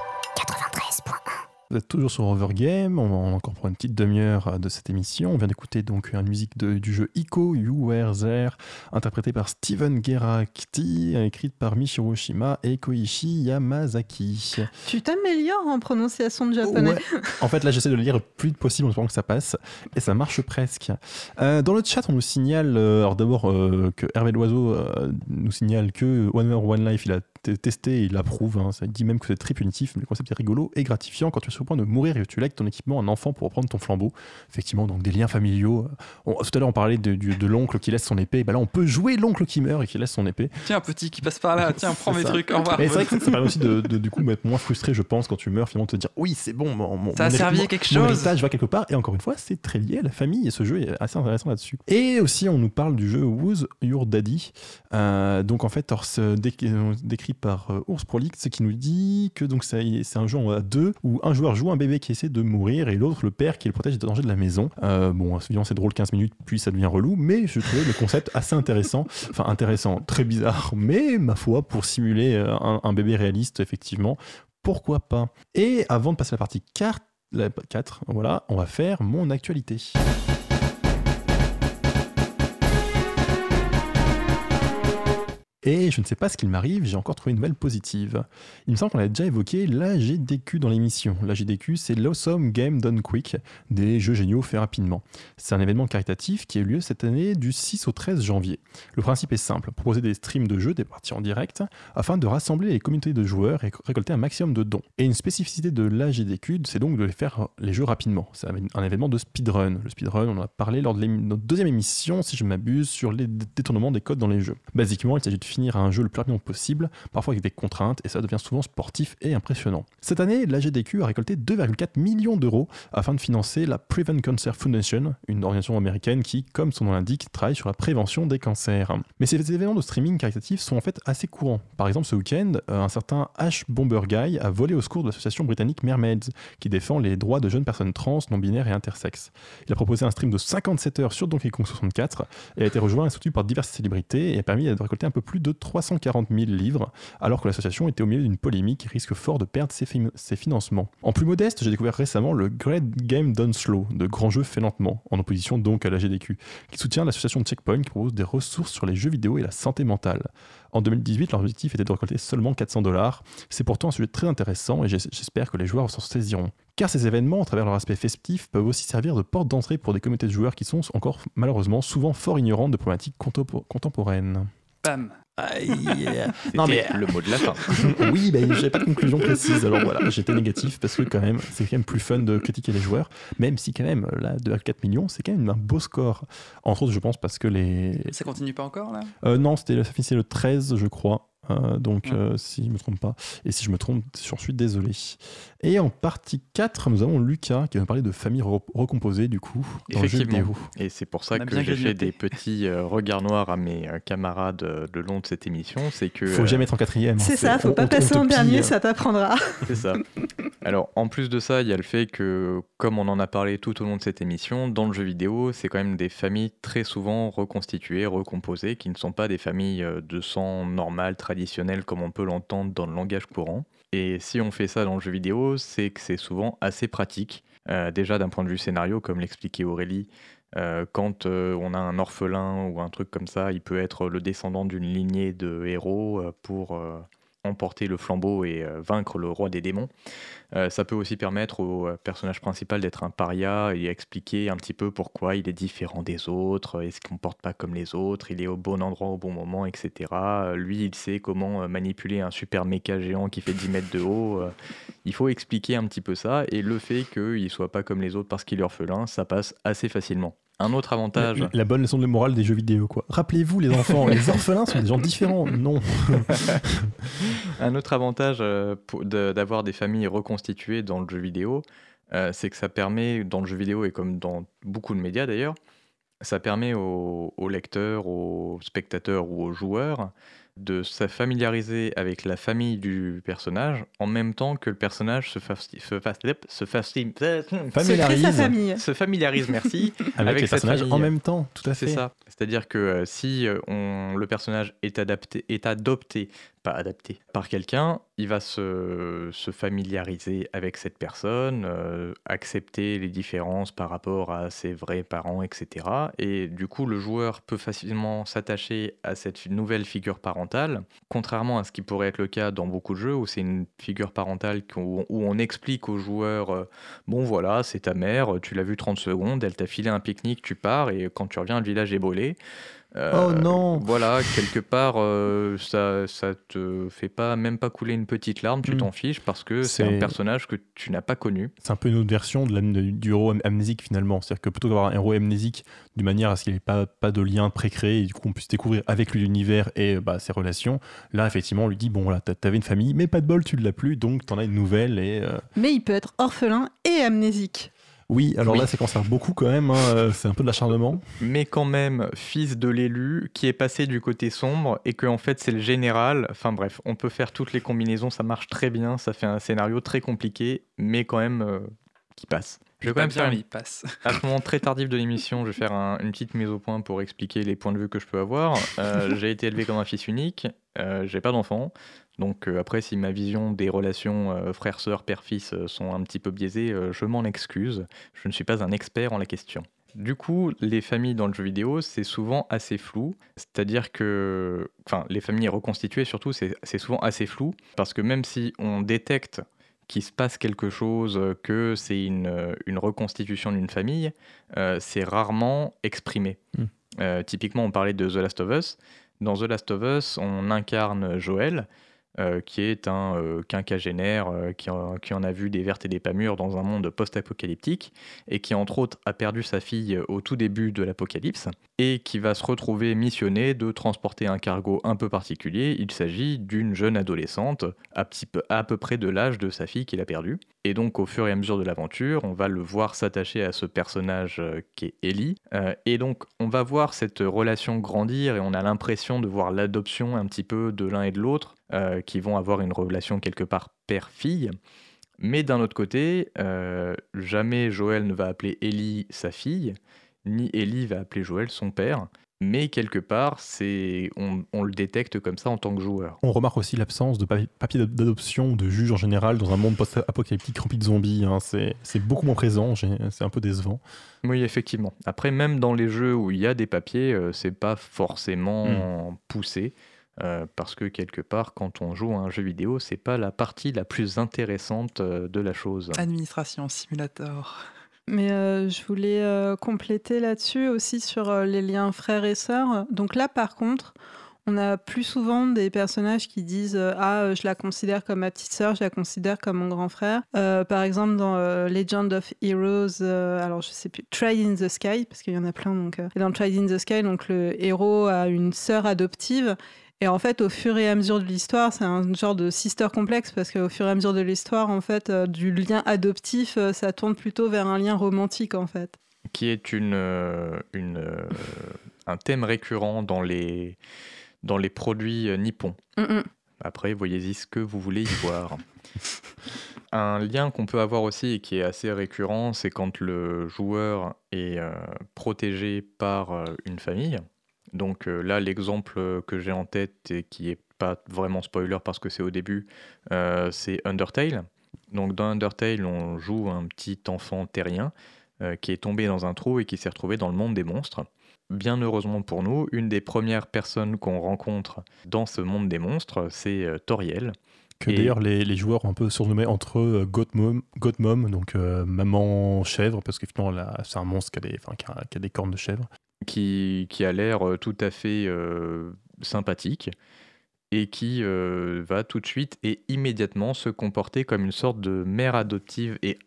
Vous êtes toujours sur Overgame, on va encore pour une petite demi-heure euh, de cette émission. On vient d'écouter donc une musique de- du jeu Ico You Were There, interprétée par Steven Geraki, écrite par Michiro Oshima et Koichi Yamazaki. Tu t'améliores en prononciation de japonais. Ouais. En fait, là, j'essaie de le lire le plus possible en espérant que ça passe, et ça marche presque. Euh, dans le chat, on nous signale, euh, alors d'abord euh, que Hervé Loiseau euh, nous signale que One More One Life, il a testé et il approuve. hein. Ça dit même que c'est très punitif, mais le concept est rigolo et gratifiant quand tu es sur le point de mourir et que tu lègues ton équipement à un enfant pour reprendre ton flambeau. Effectivement, donc des liens familiaux. On- tout à l'heure, on parlait de, l'oncle qui laisse son épée. Bah là, on peut jouer l'oncle qui meurt et qui laisse son épée. Tiens, petit qui passe par là, tiens, prends mes ça. trucs, au revoir. Mais c'est vrai que ça permet aussi de, de- du coup être moins frustré, je pense, quand tu meurs, finalement, de te dire oui, c'est bon, mon, mon, Ça a mon servi à quelque mon chose. héritage va quelque part. Et encore une fois, c'est très lié à la famille et ce jeu est assez intéressant là-dessus. Et aussi, on nous parle du jeu Who's Your Daddy? Euh, donc en fait, alors, c'est dé- par euh, Ours Prolix, qui nous dit que donc c'est un jeu à deux où un joueur joue un bébé qui essaie de mourir et l'autre le père qui le protège des dangers de la maison. Euh, bon, évidemment, c'est drôle 15 minutes, puis ça devient relou, mais je trouvais le concept assez intéressant. Enfin, intéressant, très bizarre, mais ma foi, pour simuler euh, un, bébé réaliste, effectivement, pourquoi pas. Et avant de passer à la partie 4, la 4, voilà, on va faire mon actualité. Et je ne sais pas ce qu'il m'arrive, j'ai encore trouvé une nouvelle positive. Il me semble qu'on a déjà évoqué la GDQ dans l'émission. La GDQ, c'est l'Awesome Game Done Quick, des jeux géniaux faits rapidement. C'est un événement caritatif qui a eu lieu cette année du 6 au 13 janvier. Le principe est simple, proposer des streams de jeux, des parties en direct, afin de rassembler les communautés de joueurs et récolter un maximum de dons. Et une spécificité de la GDQ, c'est donc de faire les jeux rapidement. C'est un événement de speedrun. Le speedrun, on en a parlé lors de notre deuxième émission, si je m'abuse, sur les dé- détournements des codes dans les jeux. Basiquement, il s'agit de finir un jeu le plus rapidement possible, parfois avec des contraintes, et ça devient souvent sportif et impressionnant. Cette année, la GDQ a récolté 2,4 millions d'euros afin de financer la Prevent Cancer Foundation, une organisation américaine qui, comme son nom l'indique, travaille sur la prévention des cancers. Mais ces événements de streaming caritatif sont en fait assez courants. Par exemple, ce week-end, euh, un certain Ash Bomber Guy a volé au secours de l'association britannique Mermaids, qui défend les droits de jeunes personnes trans, non-binaires et intersexes. Il a proposé un stream de 57 heures sur Donkey Kong 64 et a été rejoint et soutenu par diverses célébrités et a permis de récolter un peu plus de 340 000 livres, alors que l'association était au milieu d'une polémique et risque fort de perdre ses, fin- ses financements. En plus modeste, j'ai découvert récemment le Great Game Done Slow, de grands jeux faits lentement, en opposition donc à la GDQ, qui soutient l'association Checkpoint qui propose des ressources sur les jeux vidéo et la santé mentale. En 2018, leur objectif était de récolter seulement 400 dollars. C'est pourtant un sujet très intéressant et j'es- j'espère que les joueurs s'en saisiront. Car ces événements, à travers leur aspect festif, peuvent aussi servir de porte d'entrée pour des communautés de joueurs qui sont encore malheureusement souvent fort ignorantes de problématiques contempo- contemporaines. Bam. Non, mais- le mot de la fin. oui, ben, j'avais pas de conclusion précise, alors voilà, j'étais négatif parce que quand même, c'est quand même plus fun de critiquer les joueurs, même si quand même, là, 2,4 millions, c'est quand même un beau score. Entre autres, je pense parce que les... Ça continue pas encore là? Euh, non, c'était ça finissait le 13, je crois. Euh, donc, Ouais. euh, si je me trompe pas. Et si je me trompe, j'en suis désolé. Et en partie 4, nous avons Lucas qui va nous parler de famille re- recomposée, du coup, dans le jeu Effectivement. vidéo. Et c'est pour ça que j'ai fait des petits euh, regards noirs à mes euh, camarades euh, le long de cette émission. C'est que Faut euh, jamais être en quatrième. C'est hein, ça, faut on- pas on- passer en dernier, ça t'apprendra. C'est ça. Alors, en plus de ça, il y a le fait que, comme on en a parlé tout au long de cette émission, dans le jeu vidéo, c'est quand même des familles très souvent reconstituées, recomposées, qui ne sont pas des familles de sang normal, traditionnelles, comme on peut l'entendre dans le langage courant. Et si on fait ça dans le jeu vidéo, c'est que c'est souvent assez pratique. Euh, déjà d'un point de vue scénario, comme l'expliquait Aurélie, euh, quand euh, on a un orphelin ou un truc comme ça, il peut être le descendant d'une lignée de héros pour emporter le flambeau et euh, vaincre le roi des démons. Euh, ça peut aussi permettre au euh, personnage principal d'être un paria et expliquer un petit peu pourquoi il est différent des autres, il se comporte pas comme les autres, il est au bon endroit au bon moment, etc. Lui, il sait comment manipuler un super méca géant qui fait 10 mètres de haut. Il faut expliquer un petit peu ça et le fait qu'il soit pas comme les autres parce qu'il est orphelin, ça passe assez facilement. Un autre avantage. La, la bonne leçon de morale des jeux vidéo, quoi. Rappelez-vous, les enfants, les orphelins sont des gens différents. Non. Un autre avantage euh, de- d'avoir des familles reconstituées dans le jeu vidéo, euh, c'est que ça permet, dans le jeu vidéo et comme dans beaucoup de médias d'ailleurs, ça permet aux, aux lecteurs, aux spectateurs ou aux joueurs de se familiariser avec la famille du personnage en même temps que le personnage se se se Familiarise sa famille. se familiarise, merci, avec, avec les personnages famille. en même temps, tout à fait. c'est ça. C'est-à-dire que euh, si euh, on, le personnage est adapté, est adopté, pas adapté, par quelqu'un, il va se, se familiariser avec cette personne, euh, accepter les différences par rapport à ses vrais parents, etc. Et du coup, le joueur peut facilement s'attacher à cette nouvelle figure parentale, contrairement à ce qui pourrait être le cas dans beaucoup de jeux où c'est une figure parentale où on explique au joueur euh, Bon voilà, c'est ta mère, tu l'as vue 30 secondes, elle t'a filé un pique-nique, tu pars, et quand tu reviens, le village est brûlé. Euh, Oh non Voilà, quelque part, euh, ça, ça te fait pas même pas couler une petite larme, tu Mm. t'en fiches parce que c'est un personnage que tu n'as pas connu. C'est un peu une autre version de la- de- du héros am- amnésique finalement. C'est-à-dire que plutôt qu'avoir un héros amnésique d'une manière à ce qu'il n'ait pas, pas de lien précréé et du coup on puisse découvrir avec lui l'univers et bah, ses relations, là effectivement on lui dit bon voilà, t'a- t'avais une famille, mais pas de bol, tu ne l'as plus, donc t'en as une nouvelle et. euh, Mais il peut être orphelin et amnésique. Oui, alors Oui. là c'est qu'on sert beaucoup quand même, hein, euh, c'est un peu de l'acharnement. mais quand même fils de l'élu qui est passé du côté sombre et que en fait c'est le général. Enfin bref, on peut faire toutes les combinaisons, ça marche très bien, ça fait un scénario très compliqué, mais quand même euh, qui passe. Je vais quand même bien, faire mais une- il passe. à ce moment très tardif de l'émission, je vais faire un- une petite mise au point pour expliquer les points de vue que je peux avoir. Euh, j'ai été élevé comme un fils unique, euh, j'ai pas d'enfant. Donc euh, après, si ma vision des relations euh, frère-sœur, père-fils euh, sont un petit peu biaisées, je m'en excuse. Je ne suis pas un expert en la question. Du coup, les familles dans le jeu vidéo, c'est souvent assez flou. C'est-à-dire que, enfin, les familles reconstituées surtout, c'est souvent assez flou. Parce que même si on détecte qu'il se passe quelque chose, que c'est une, une reconstitution d'une famille, euh, c'est rarement exprimé. Mm. Euh, typiquement, on parlait de The Last of Us. Dans The Last of Us, on incarne Joël, euh, qui est un euh, quinquagénaire euh, qui, en, a vu des vertes et des pas mûres dans un monde post-apocalyptique et qui, entre autres, a perdu sa fille au tout début de l'apocalypse et qui va se retrouver missionné de transporter un cargo un peu particulier. Il s'agit d'une jeune adolescente à peu près de l'âge de sa fille qu'il a perdue. Et donc, au fur et à mesure de l'aventure, on va le voir s'attacher à ce personnage euh, qui Ellie. Euh, et donc, on va voir cette relation grandir et on a l'impression de voir l'adoption un petit peu de l'un et de l'autre, euh, qui vont avoir une relation quelque part père-fille. Mais d'un autre côté, jamais Joël ne va appeler Ellie sa fille, ni Ellie va appeler Joël son père. Mais quelque part, c'est on, on le détecte comme ça en tant que joueur. On remarque aussi l'absence de papi- papier d'adoption de juge en général dans un monde post-apocalyptique rempli de zombies. hein. C'est c'est beaucoup moins présent, j'ai- c'est un peu décevant. Oui, effectivement. Après, même dans les jeux où il y a des papiers, euh, c'est pas forcément poussé. euh, parce que quelque part, quand on joue à un jeu vidéo, c'est pas la partie la plus intéressante euh, de la chose. Administration simulator. Mais euh, je voulais euh, compléter là-dessus aussi sur euh, les liens frères et sœurs. Donc là, par contre, on a plus souvent des personnages qui disent Ah, je la considère comme ma petite sœur, je la considère comme mon grand frère. Par exemple, dans Legend of Heroes, alors je sais plus, Tried in the Sky, parce qu'il y en a plein. Donc, et dans Tried in the Sky, donc, le héros a une sœur adoptive. Et en fait, au fur et à mesure de l'histoire, c'est un genre de sister complexe parce qu'au fur et à mesure de l'histoire, en fait, euh, du lien adoptif, euh, ça tourne plutôt vers un lien romantique, en fait. qui est une, euh, une, un thème récurrent dans les, dans les produits nippons. Mm, mm. Après, voyez-y ce que vous voulez y voir. Un lien qu'on peut avoir aussi et qui est assez récurrent, c'est quand le joueur est euh, protégé par euh, une famille. Donc euh, là, l'exemple que j'ai en tête et qui est pas vraiment spoiler parce que c'est au début, euh, c'est Undertale. Donc dans Undertale, on joue un petit enfant terrien euh, qui est tombé dans un trou et qui s'est retrouvé dans le monde des monstres. Bien heureusement pour nous, une des premières personnes qu'on rencontre dans ce monde des monstres, c'est euh, Toriel. Que Et- d'ailleurs les, les joueurs ont un peu surnommé entre eux euh, Goatmom, donc euh, maman chèvre, parce que finalement c'est un monstre qui a, des, enfin, qui a- qui a des cornes de chèvre. Qui, a l'air euh, tout à fait euh, sympathique et qui euh, va tout de suite et immédiatement se comporter comme une sorte de mère adoptive et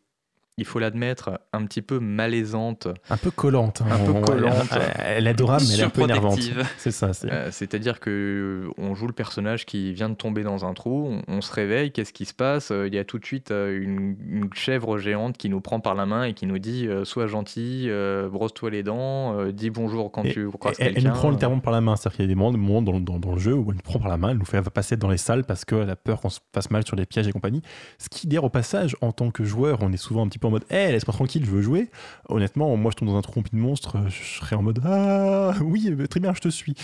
il faut l'admettre un petit peu malaisante Un peu collante. hein. Un peu collante. Elle, est adorable, mais elle est un peu énervante. C'est ça. Euh, C'est-à-dire que on joue le personnage qui vient de tomber dans un trou, on, on se réveille, qu'est-ce qui se passe? Euh, Il y a tout de suite euh, une, une chèvre géante qui nous prend par la main et qui nous dit euh, Sois gentil, euh, brosse-toi les dents, euh, dis bonjour quand Et- tu croises elle, elle quelqu'un. nous prend littéralement par la main. C'est-à-dire qu'il y a des moments, des moments dans, dans- dans le jeu où elle nous prend par la main, elle nous fait passer dans les salles parce qu'elle a peur qu'on se fasse mal sur les pièges et compagnie. Ce qui, d'ailleurs, au passage, en tant que joueur, on est souvent un petit peu en mode Hé, laisse-moi tranquille, je veux jouer. Honnêtement, moi, je tombe dans un trou de monstres, je serais en mode Ah, oui, très bien, je te suis.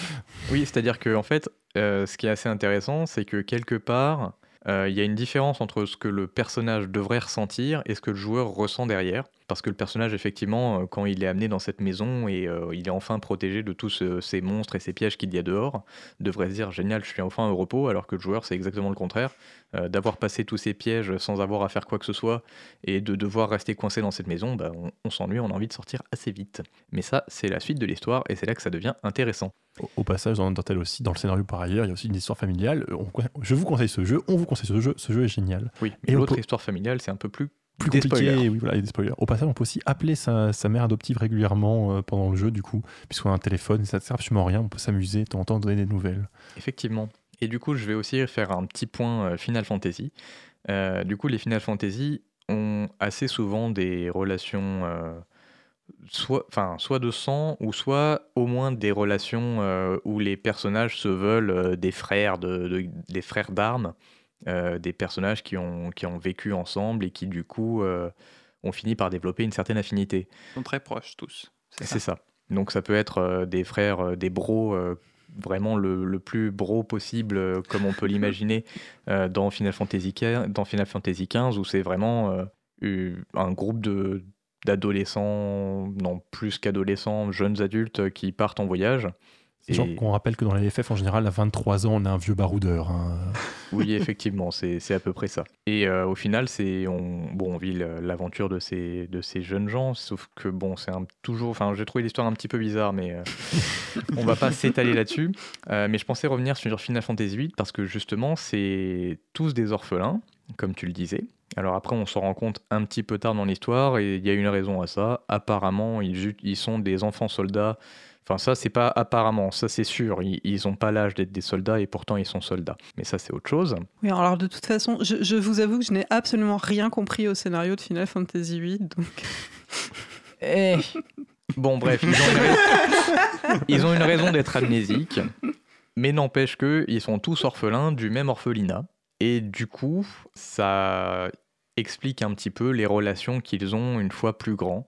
Oui, c'est-à-dire que en fait, euh, ce qui est assez intéressant, c'est que quelque part, euh, il y a une différence entre ce que le personnage devrait ressentir et ce que le joueur ressent derrière. Parce que le personnage, effectivement, euh, quand il est amené dans cette maison et euh, il est enfin protégé de tous euh, ces monstres et ces pièges qu'il y a dehors, devrait se dire génial, je suis enfin au repos, alors que le joueur, c'est exactement le contraire. Euh, D'avoir passé tous ces pièges sans avoir à faire quoi que ce soit et de devoir rester coincé dans cette maison, bah, on, on s'ennuie, on a envie de sortir assez vite. Mais ça, c'est la suite de l'histoire et c'est là que ça devient intéressant. Au, au passage, dans Undertale aussi, dans le scénario par ailleurs, il y a aussi une histoire familiale. On- je vous conseille ce jeu, on vous conseille ce jeu, ce jeu est génial. Oui, mais l'autre histoire familiale, c'est un peu plus Plus Des compliqué, spoilers. oui, voilà, il y a des spoilers. Au passage, on peut aussi appeler sa, sa mère adoptive régulièrement euh, pendant le jeu, du coup, puisqu'on a un téléphone, ça ne sert absolument à rien, on peut s'amuser, de temps en temps donner des nouvelles. Effectivement. Et du coup, je vais aussi faire un petit point euh, Final Fantasy. Euh, du coup, les Final Fantasy ont assez souvent des relations, euh, soit, enfin, soit de sang, ou soit au moins des relations euh, où les personnages se veulent euh, des frères de, de- des frères d'armes, euh, des personnages qui ont, qui ont vécu ensemble et qui du coup euh, ont fini par développer une certaine affinité. Ils sont très proches tous. C'est ça. ça. Donc ça peut être euh, des frères, des bros, vraiment le, le plus bro possible, comme on peut l'imaginer dans Final Fantasy XV, dans Final Fantasy XV, où c'est vraiment un groupe de d'adolescents, non plus qu'adolescents, jeunes adultes qui partent en voyage. Et- Genre qu'on rappelle que dans les FF, en général, à 23 ans, on a un vieux baroudeur. hein. Oui, effectivement, c'est à peu près ça. Et euh, au final, c'est on, bon, on vit l'aventure de ces, de ces jeunes gens, sauf que bon, c'est toujours. Enfin, j'ai trouvé l'histoire un petit peu bizarre, mais euh, on va pas s'étaler là-dessus. Euh, mais je pensais revenir sur Final Fantasy VIII parce que justement, c'est tous des orphelins, comme tu le disais. Alors après, on s'en rend compte un petit peu tard dans l'histoire et il y a une raison à ça. Apparemment, ils, ils sont des enfants soldats. Enfin, ça, c'est pas apparemment, ça c'est sûr. Ils, ils ont pas l'âge d'être des soldats et pourtant ils sont soldats. Mais ça, c'est autre chose. Oui, alors de toute façon, je, je vous avoue que je n'ai absolument rien compris au scénario de Final Fantasy VIII, donc Bon, bref, ils ont une, rais- ils ont une raison d'être amnésiques, mais n'empêche que ils sont tous orphelins du même orphelinat. Et du coup, ça explique un petit peu les relations qu'ils ont une fois plus grands.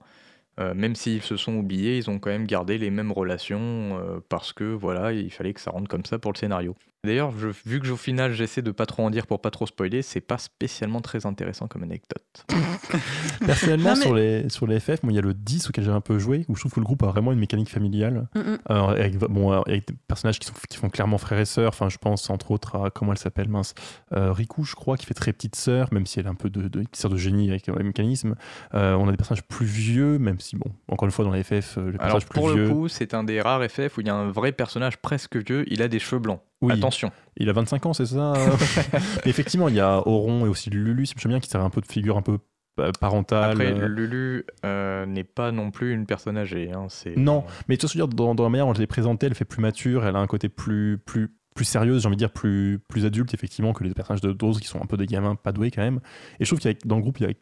Euh, même s'ils se sont oubliés, ils ont quand même gardé les mêmes relations euh, parce que voilà, il fallait que ça rentre comme ça pour le scénario. D'ailleurs, je- vu que au final j'essaie de pas trop en dire pour pas trop spoiler, c'est pas spécialement très intéressant comme anecdote. Personnellement, Non, mais- sur, les, sur les FF, moi, il y a le 10 auquel j'ai un peu joué, où je trouve que le groupe a vraiment une mécanique familiale. Mm, mm. Alors, avec, bon, alors, avec des personnages qui, sont, qui font clairement frères et sœurs. Enfin, je pense entre autres à comment elle s'appelle, mince, euh, Riku, je crois, qui fait très petite sœur, même si elle a un peu de, de sœur de génie avec le mécanisme. Euh, on a des personnages plus vieux, même si, bon, encore une fois, dans les FF, euh, les Alors personnages plus pour vieux. le coup, c'est un des rares FF où il y a un vrai personnage presque vieux, il a des cheveux blancs. Oui. Attention. Il a 25 ans, c'est ça Effectivement, il y a Auron et aussi Lulu, si je me souviens bien, qui sert un peu de figure un peu euh, parentale. Après, euh, Lulu euh, n'est pas non plus une personne âgée. hein, Non. Mais tu veux dire, dans, dans la manière dont je l'ai présentée, elle fait plus mature, elle a un côté plus, plus, plus sérieuse, j'ai envie de dire plus, plus adulte, effectivement, que les personnages de d'autres qui sont un peu des gamins pas doués quand même. Et je trouve qu'il y a, dans le groupe, il y a.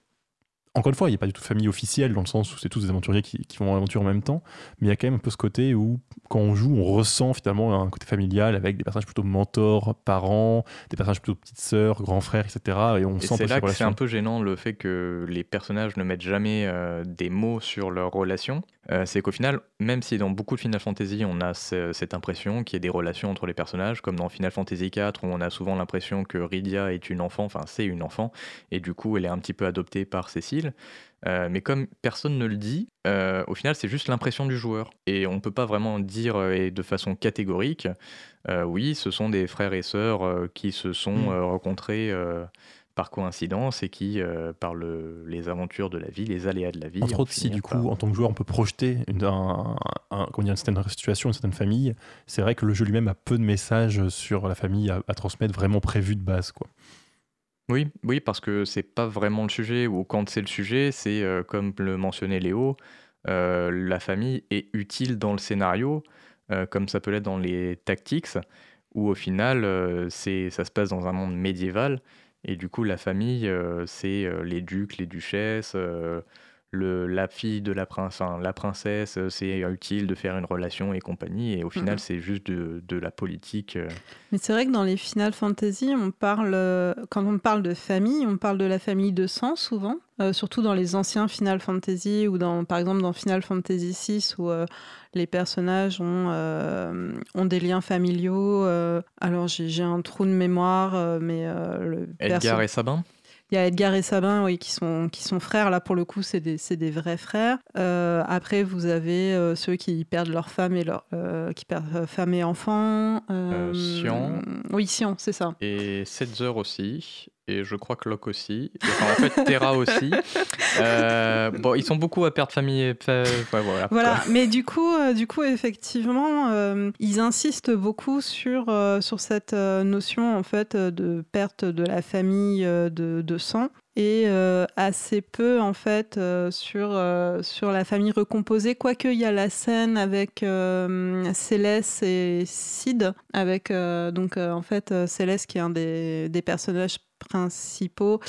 Encore une fois, il n'y a pas du tout de famille officielle, dans le sens où c'est tous des aventuriers qui, qui vont à l'aventure en même temps, mais il y a quand même un peu ce côté où, quand on joue, on ressent finalement un côté familial avec des personnages plutôt mentors, parents, des personnages plutôt petites sœurs, grands frères, etc. Et on Et sent c'est là que c'est un peu gênant le fait que les personnages ne mettent jamais euh, des mots sur leurs relations. Euh, c'est qu'au final, même si dans beaucoup de Final Fantasy on a ce- cette impression qu'il y a des relations entre les personnages, comme dans Final Fantasy IV où on a souvent l'impression que Rydia est une enfant, enfin c'est une enfant, et du coup elle est un petit peu adoptée par Cécile. Euh, mais comme personne ne le dit, euh, au final c'est juste l'impression du joueur. Et on ne peut pas vraiment dire euh, et de façon catégorique, euh, oui, ce sont des frères et sœurs qui se sont Mm. rencontrés par coïncidence et qui, par le- les aventures de la vie, les aléas de la vie. Entre autres, si du par- coup, en tant que joueur, on peut projeter une, un- un- comment dire, une certaine situation, une certaine famille, c'est vrai que le jeu lui-même a peu de messages sur la famille à, à transmettre vraiment prévus de base. Quoi. Oui, parce que c'est pas vraiment le sujet, ou quand c'est le sujet, c'est euh, comme le mentionnait Léo, euh, la famille est utile dans le scénario, euh, comme ça peut l'être dans les tactics, où au final, ça se passe dans un monde médiéval, et du coup, la famille, c'est les ducs, les duchesses, le, la fille de la, prince, enfin, la princesse, euh, c'est utile de faire une relation et compagnie, et au final, Mhm. c'est juste de, de la politique. euh, Mais c'est vrai que dans les Final Fantasy, on parle, euh, quand on parle de famille, on parle de la famille de sang souvent, euh, surtout dans les anciens Final Fantasy ou dans, par exemple dans Final Fantasy VI où euh, les personnages ont, euh, ont des liens familiaux. euh, alors j'ai un trou de mémoire, mais euh, le Edgar perso- et Sabin? Il y a Edgar et Sabin, oui, qui sont, qui sont frères. Là, pour le coup, c'est des, c'est des vrais frères. Euh, après, vous avez euh, ceux qui perdent leur femme et leur, euh, qui perdent femme et enfant. Sion. Oui, Sion, c'est ça. Et 7 heures aussi. Et je crois que Locke aussi. Enfin, en fait, Terra aussi. Euh, bon, ils sont beaucoup à perdre famille. ouais, voilà. Mais du coup, euh, du coup, effectivement, euh, ils insistent beaucoup sur sur cette notion en fait de perte de la famille de, de sang et euh, assez peu en fait euh, sur euh, sur la famille recomposée. Quoique il y a la scène avec Céleste et Sid, avec donc en fait Céleste qui est un des, des personnages principaux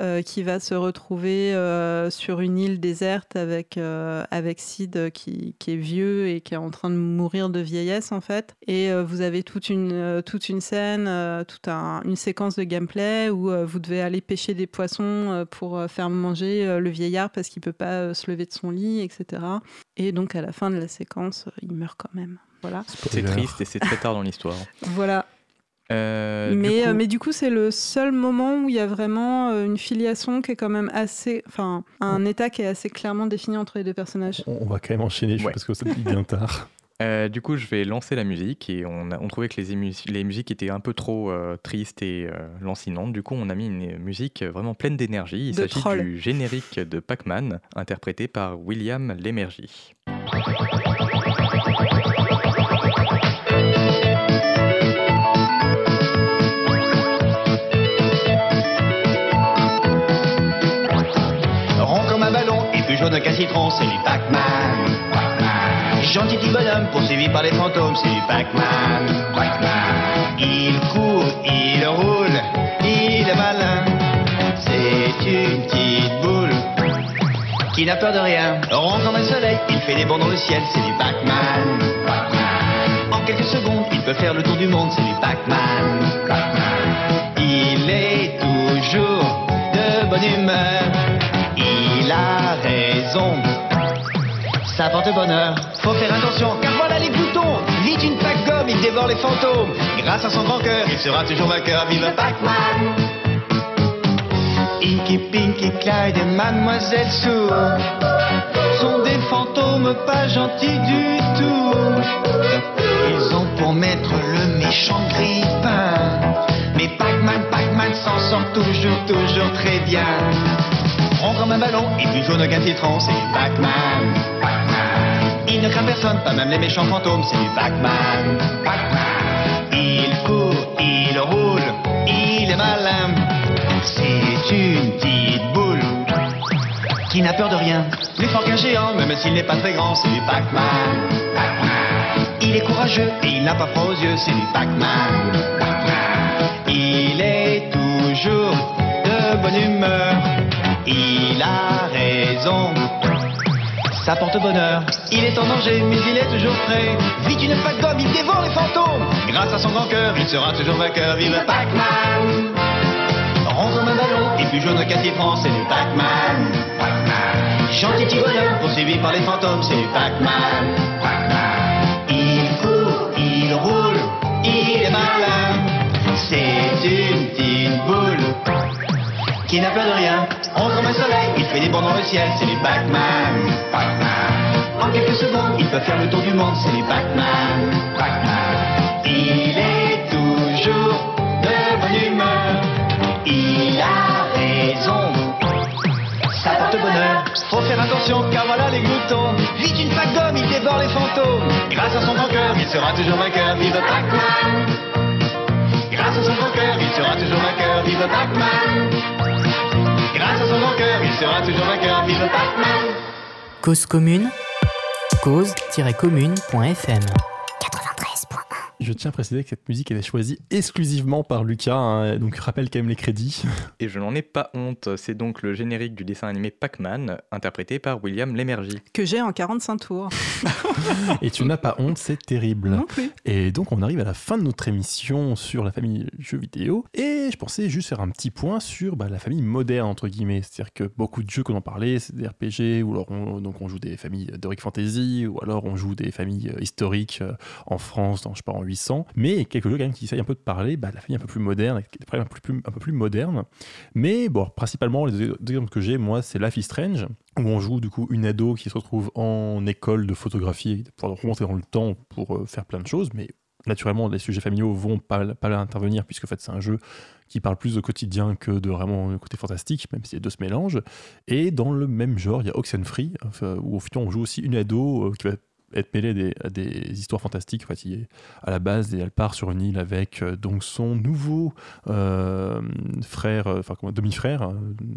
euh, qui va se retrouver euh, sur une île déserte avec, euh, avec Sid euh, qui, qui est vieux et qui est en train de mourir de vieillesse en fait. Et vous avez toute une, toute une scène, toute un- une séquence de gameplay où vous devez aller pêcher des poissons pour faire manger le vieillard parce qu'il peut pas se lever de son lit, etc. Et donc à la fin de la séquence, il meurt quand même. Voilà. C'est triste et c'est très tard dans l'histoire. Voilà. Euh, mais, coup- euh, mais du coup, c'est le seul moment où il y a vraiment euh, une filiation qui est quand même assez. Enfin, un état qui est assez clairement défini entre les deux personnages. On, va quand même enchaîner Ouais. parce que ça devient bien tard. Euh, du coup, je vais lancer la musique et on, a- on trouvait que les, les musiques étaient un peu trop euh, tristes et euh, lancinantes. Du coup, on a mis une musique vraiment pleine d'énergie. Il s'agit du générique de Pac-Man, interprété par William Lémergie. C'est du Pac-Man. Gentil petit bonhomme poursuivi par les fantômes, c'est du Pac-Man. Il court, il roule, il est malin. C'est une petite boule qui n'a peur de rien. Rond comme un soleil, il fait des bonds dans le ciel, c'est du Pac-Man. En quelques secondes, il peut faire le tour du monde, c'est du Pac-Man. Il est toujours de bonne humeur. Il a raison. Ça porte bonheur. Faut faire attention, car voilà les boutons. Vite une plaque gomme, il dévore les fantômes. Grâce à son grand cœur, il sera toujours vainqueur. Vive Pac-Man! Inky, Pinky, Clyde et Mademoiselle Sue sont des fantômes pas gentils du tout. Ils ont pour maître le méchant grippin. Mais Pac-Man, Pac-Man s'en sort toujours, toujours très bien. Rond comme un ballon et plus jaune qu'un citron, c'est Pac-Man. Il ne craint personne, pas même les méchants fantômes, c'est du Pac-Man. Il court, il roule, il est malin. C'est une petite boule qui n'a peur de rien. Plus fort qu'un géant, même s'il n'est pas très grand, c'est du Pac-Man. Il est courageux et il n'a pas froid aux yeux, c'est du Pac-Man. Il est toujours de bonne humeur. Il a raison. Ça porte bonheur. Il est en danger, mais il est toujours prêt. Vite une gomme, il dévore les fantômes. Grâce à son grand cœur, il sera toujours vainqueur. Vive Pac-Man! Rond ballon et plus jaune qu'un citron, c'est du Pac-Man. Gentil petit poursuivi par les fantômes, c'est du Pac-Man. Il qui n'a peur de rien. Rond comme un soleil, il fait des bonds dans le ciel, c'est du Pac-Man. En quelques secondes, il peut faire le tour du monde, c'est du Pac-Man. Il est toujours de bonne humeur. Il a raison. Ça porte bonheur. Faut faire attention car voilà les gloutons. Vite une plaque d'homme, il dévore les fantômes. Grâce à son grand cœur, il sera toujours vainqueur. Vive Pac-Man. Grâce à son grand cœur, il sera toujours vainqueur. Vive Pac-Man. Son il sera toujours vainqueur. Vive Pac-Man. Cause commune, cause-commune.fm. Je tiens à préciser que cette musique elle est choisie exclusivement par Lucas, hein, donc rappelle quand même les crédits. Et je n'en ai pas honte. C'est donc le générique du dessin animé Pac-Man, interprété par William Lémergie. Que j'ai en 45 tours. Et tu n'as pas honte, c'est terrible. non plus. Et donc on arrive à la fin de notre émission sur la famille jeux vidéo. Et je pensais juste faire un petit point sur bah, la famille moderne, entre guillemets. C'est-à-dire que beaucoup de jeux qu'on en parlait, c'est des RPG, ou alors on, donc on joue des familles d'Heroic Fantasy, ou alors on joue des familles euh, historiques euh, en France, dans, je sais pas, en 800 mais quelques jeux quand même qui essayent un peu de parler bah, de la famille un peu plus moderne, des problèmes un peu plus, modernes. Mais bon, principalement, les deux exemples que j'ai, moi, c'est Life is Strange, où on joue du coup une ado qui se retrouve en école de photographie pour remonter dans le temps pour euh, faire plein de choses, mais naturellement, les sujets familiaux vont pas, pas intervenir, puisque en fait, c'est un jeu qui parle plus de quotidien que de vraiment le côté fantastique, même si les deux se mélangent. Et dans le même genre, il y a Oxenfree, où au final, on joue aussi une ado euh, qui va être mêlée à des, histoires fantastiques. En fait, il est à la base, et elle part sur une île avec euh, donc son nouveau euh, frère, euh, enfin demi-frère, euh,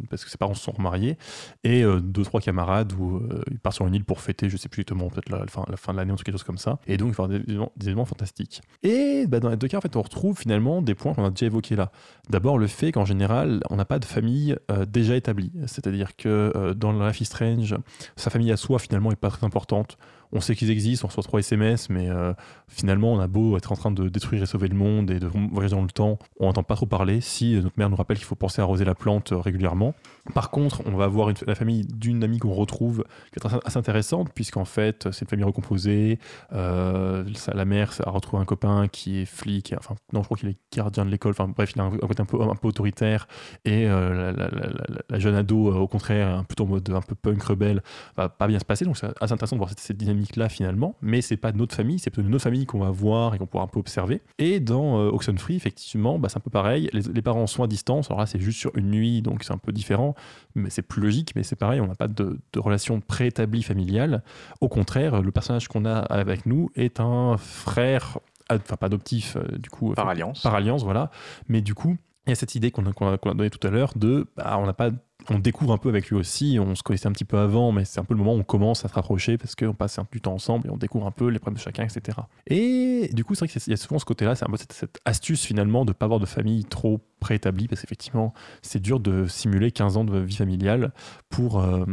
parce que ses parents se sont remariés, et deux trois camarades où il part sur une île pour fêter, je sais plus exactement, peut-être la, fin, de l'année ou quelque chose comme ça. Et donc, avoir des, éléments- des éléments fantastiques. Et bah, dans les deux cas, en fait, on retrouve finalement des points qu'on a déjà évoqués là. D'abord, le fait qu'en général, on n'a pas de famille déjà établie. C'est-à-dire que dans Life is Strange, sa famille à soi, finalement, n'est pas très importante. On sait qu'ils existent, on reçoit trois SMS, mais euh, finalement, on a beau être en train de détruire et sauver le monde et de voyager dans le temps, on n'entend pas trop parler si euh, notre mère nous rappelle qu'il faut penser à arroser la plante euh, régulièrement. Par contre, on va avoir la famille d'une amie qu'on retrouve qui est assez- intéressante, puisqu'en fait, c'est une famille recomposée. La mère a retrouvé un copain qui est flic, enfin, non, je crois qu'il est gardien de l'école, enfin, bref, il a un, côté un peu, autoritaire. Et la, jeune ado, au contraire, plutôt en mode un peu punk rebelle, va pas bien se passer. Donc, c'est assez intéressant de voir cette, cette dynamique-là, finalement. Mais c'est pas notre famille, c'est plutôt autre famille qu'on va voir et qu'on pourra un peu observer. Et dans euh, Oxenfree, effectivement, bah, c'est un peu pareil. Les, les parents sont à distance. Alors là, c'est juste sur une nuit, donc c'est un peu différent. Mais c'est plus logique, mais c'est pareil, on n'a pas de, de relation préétablie familiale. Au contraire, le personnage qu'on a avec nous est un frère, enfin pas adoptif, euh, du coup. Par euh, alliance. Par alliance, voilà. Mais du coup, il y a cette idée qu'on a, qu'on a donnée tout à l'heure de, bah, on n'a pas on découvre un peu avec lui aussi, on se connaissait un petit peu avant, mais c'est un peu le moment où on commence à se rapprocher parce qu'on passe du temps ensemble et on découvre un peu les problèmes de chacun, etc. Et du coup, c'est vrai qu'il y a souvent ce côté-là, c'est un peu cette, astuce finalement de ne pas avoir de famille trop préétablie parce qu'effectivement, c'est dur de simuler 15 ans de vie familiale pour, euh,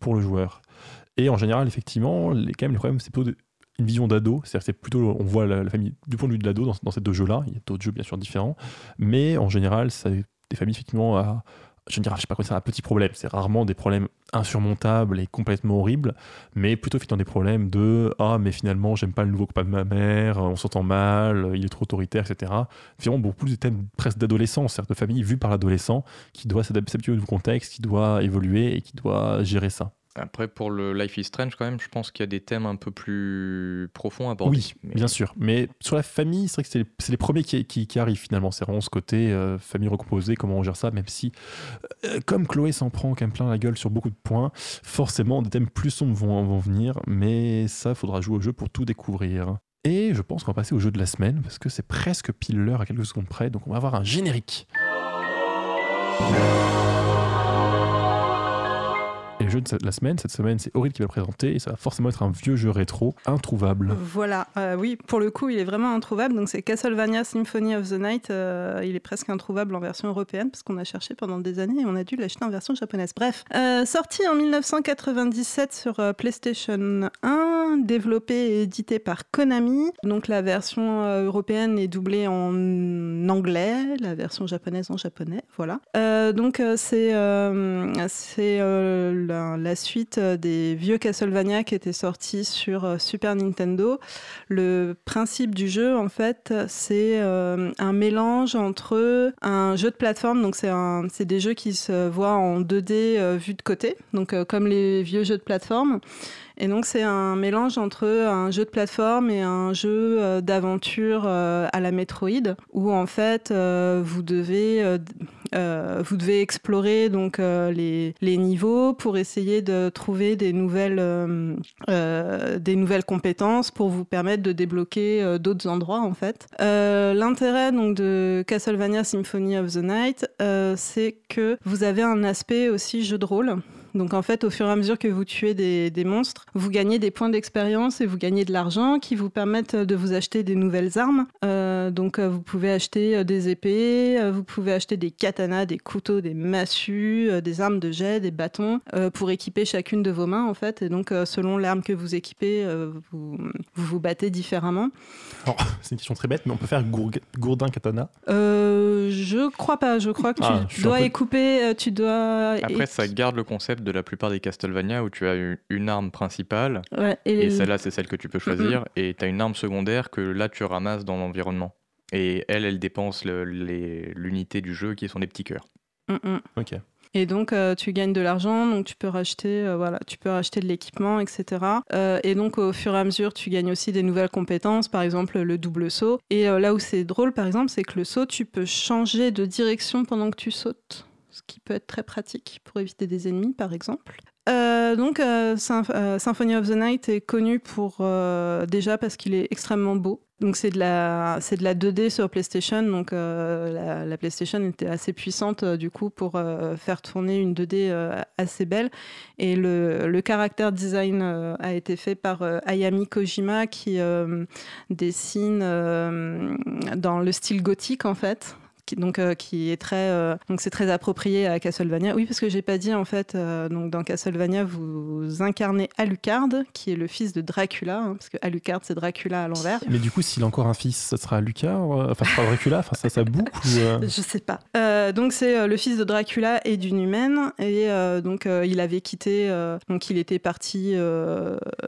pour le joueur. Et en général, effectivement, les, quand même, les problèmes, c'est plutôt de- une vision d'ado, c'est-à-dire c'est plutôt, on voit la, la famille du point de vue de l'ado dans, dans ces deux jeux-là, il y a d'autres jeux bien sûr différents, mais en général, c'est des familles effectivement à, je ne dirais pas quoi ça, un petit problème, c'est rarement des problèmes insurmontables et complètement horribles, mais plutôt effectivement des problèmes de ah mais finalement j'aime pas le nouveau copain de ma mère, on s'entend mal, il est trop autoritaire, etc. Finalement beaucoup plus des thèmes presque d'adolescence, c'est-à-dire de famille vue par l'adolescent qui doit s'adapter au nouveau contexte, qui doit évoluer et qui doit gérer ça. Après, pour le Life is Strange, quand même, je pense qu'il y a des thèmes un peu plus profonds à aborder. Oui, Mais- bien sûr. Mais sur la famille, c'est vrai que c'est les, premiers qui, qui- qui arrivent finalement. C'est vraiment ce côté euh, famille recomposée, comment on gère ça, même si, euh, comme Chloé s'en prend quand même plein la gueule sur beaucoup de points, forcément des thèmes plus sombres vont, vont venir, mais ça, faudra jouer au jeu pour tout découvrir. Et je pense qu'on va passer au jeu de la semaine, parce que c'est presque pile l'heure à quelques secondes près, donc on va avoir un générique. Et le jeu de la semaine, cette semaine, c'est Auril qui va le présenter, et ça va forcément être un vieux jeu rétro, introuvable. Voilà, euh, oui, pour le coup, il est vraiment introuvable. Donc, c'est Castlevania Symphony of the Night. Euh, il est presque introuvable en version européenne parce qu'on a cherché pendant des années et on a dû l'acheter en version japonaise. Bref, euh, sorti en 1997 sur PlayStation 1, développé et édité par Konami. Donc, la version européenne est doublée en anglais, la version japonaise en japonais. Voilà. Donc, c'est c'est la, la suite euh, des vieux Castlevania qui étaient sortis sur euh, Super Nintendo. Le principe du jeu, en fait, c'est euh, un mélange entre un jeu de plateforme, donc c'est des jeux qui se voient en 2D euh, vu de côté, donc comme les vieux jeux de plateforme. Et donc c'est un mélange entre un jeu de plateforme et un jeu d'aventure à la Metroid, où en fait vous devez euh, vous devez explorer donc euh, les, les niveaux pour essayer de trouver des nouvelles euh, des nouvelles compétences pour vous permettre de débloquer d'autres endroits en fait. L'intérêt donc de Castlevania Symphony of the Night, c'est que vous avez un aspect aussi jeu de rôle. Donc en fait, au fur et à mesure que vous tuez des, des monstres, vous gagnez des points d'expérience et vous gagnez de l'argent qui vous permettent de vous acheter des nouvelles armes. Euh, donc euh, vous pouvez acheter euh, des épées, euh, vous pouvez acheter des katanas, des couteaux, des massues, euh, des armes de jet, des bâtons euh, pour équiper chacune de vos mains en fait. Et donc euh, selon l'arme que vous équipez, euh, vous, vous vous battez différemment. Alors, c'est une question très bête, mais on peut faire gourdin katana. Euh, je crois pas. Je crois que Ah, tu dois peu- écouper, euh, tu dois. Après, ça garde le concept de la plupart des Castlevania où tu as une, arme principale, Ouais, et, celle-là, c'est celle que tu peux choisir, et tu as une arme secondaire que là, tu ramasses dans l'environnement. Et elle, elle dépense le- l'unité du jeu qui sont des petits cœurs. Mm. Ok. Et donc, euh, tu gagnes de l'argent, donc tu peux racheter, euh, voilà, tu peux racheter de l'équipement, etc. Euh, et donc, au fur et à mesure, tu gagnes aussi des nouvelles compétences, par exemple le double saut. Et euh, là où c'est drôle, par exemple, c'est que le saut, tu peux changer de direction pendant que tu sautes, ce qui peut être très pratique pour éviter des ennemis, par exemple. Euh, donc, euh, euh, Symphony of the Night est connu pour déjà parce qu'il est extrêmement beau. Donc c'est de la de la 2D sur PlayStation. Donc la, la PlayStation était assez puissante du coup pour faire tourner une 2D euh, assez belle. Et le, le caractère design a été fait par Ayami Kojima qui dessine dans le style gothique en fait. Qui, donc euh, qui est très euh, donc c'est très approprié à Castlevania. Oui parce que j'ai pas dit en fait euh, donc dans Castlevania vous incarnez Alucard qui est le fils de Dracula hein, parce que Alucard c'est Dracula à l'envers. Mais du coup, s'il a encore un fils, ça sera euh, Enfin, ça sera Dracula Enfin, ça, ça boucle ou, Je sais pas. Donc c'est le fils de Dracula et d'une humaine et donc il avait quitté donc il était parti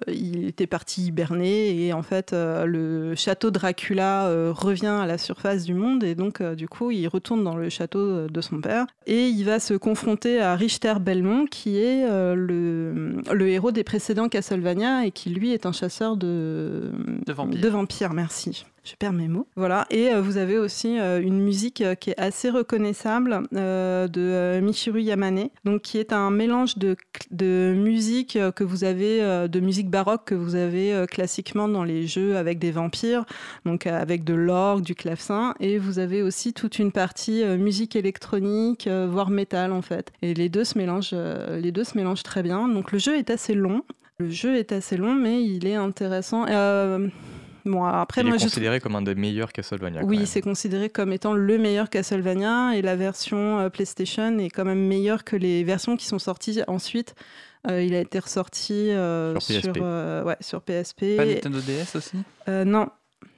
il était parti hiberner et en fait le château Dracula revient à la surface du monde et donc du coup il retourne dans le château de son père et il va se confronter à Richter Belmont qui est euh, le, le héros des précédents Castlevania et qui lui est un chasseur de De vampires. de vampires, merci. Je perds mes mots. Voilà. Et euh, vous avez aussi euh, une musique euh, qui est assez reconnaissable de Michiru Yamane, donc qui est un mélange de, de musique que vous avez, de musique baroque que vous avez classiquement dans les jeux avec des vampires, donc avec de l'orgue, du clavecin, et vous avez aussi toute une partie musique électronique, voire métal en fait. Et les deux se mélangent, les deux se mélangent très bien. Donc le jeu est assez long. Le jeu est assez long, mais il est intéressant. Bon, après, Il moi, est je considéré comme un des meilleurs Castlevania. oui, c'est considéré comme étant le meilleur Castlevania et la version euh, PlayStation est quand même meilleure que les versions qui sont sorties ensuite. Euh, il a été ressorti euh, Sur PSP. euh, ouais, sur PSP. Pas Nintendo DS aussi? Euh, non,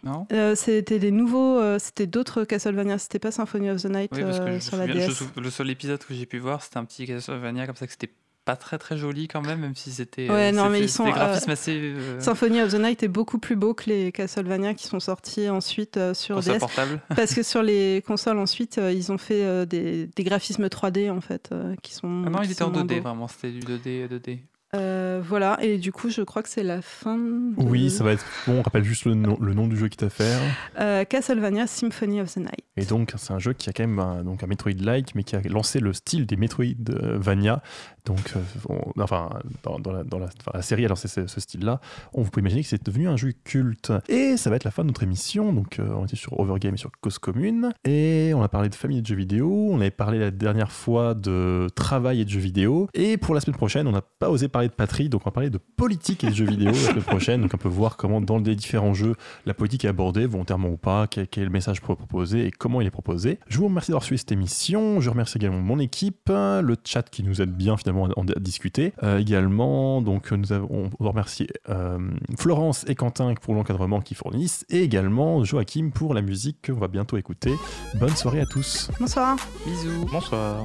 Non? Euh, c'était des nouveaux, euh, c'était d'autres Castlevania. C'était pas Symphony of the Night Oui, parce que euh, je me sur la souviens- DS. le seul épisode que j'ai pu voir, c'était un petit Castlevania comme ça que c'était pas très très joli quand même, même si c'était Ouais, euh, non, mais ils sont, euh, assez euh, Symphony of the Night est beaucoup plus beau que les Castlevania qui sont sortis ensuite euh, sur console DS. portable. Parce que sur les consoles ensuite, euh, ils ont fait euh, des, des graphismes 3D en fait, euh, qui sont. Ah non, il était en sont moins 2D beaux. vraiment, c'était du 2D 2D. Euh, voilà, et du coup, je crois que c'est la fin. de- Oui, ça va être bon. On rappelle juste le nom, le nom du jeu qui t'a fait. Euh, Castlevania Symphony of the Night. Et donc, c'est un jeu qui a quand même un, donc un Metroid-like, mais qui a lancé le style des Metroidvania. Donc, euh, enfin, dans, la, série a lancé ce, style-là. On vous pouvez imaginer que c'est devenu un jeu culte. Et ça va être la fin de notre émission. Donc, euh, on était sur Overgame et sur Cause Commune. Et on a parlé de famille de jeux vidéo. On avait parlé la dernière fois de travail et de jeux vidéo. Et pour la semaine prochaine, on n'a pas osé parler de patrie. Donc, on va parler de politique et de jeux vidéo la semaine prochaine. Donc, on peut voir comment, dans les différents jeux, la politique est abordée, volontairement ou pas, quel, quel est le message pro- proposé et comment il est proposé. Je vous remercie d'avoir suivi cette émission. Je remercie également mon équipe, le chat qui nous aide bien finalement à, à discuter. Euh, également, donc nous avons, on remercie euh, Florence et Quentin pour l'encadrement qu'ils fournissent et également Joachim pour la musique qu'on va bientôt écouter. Bonne soirée à tous. Bonsoir. Bisous. Bonsoir.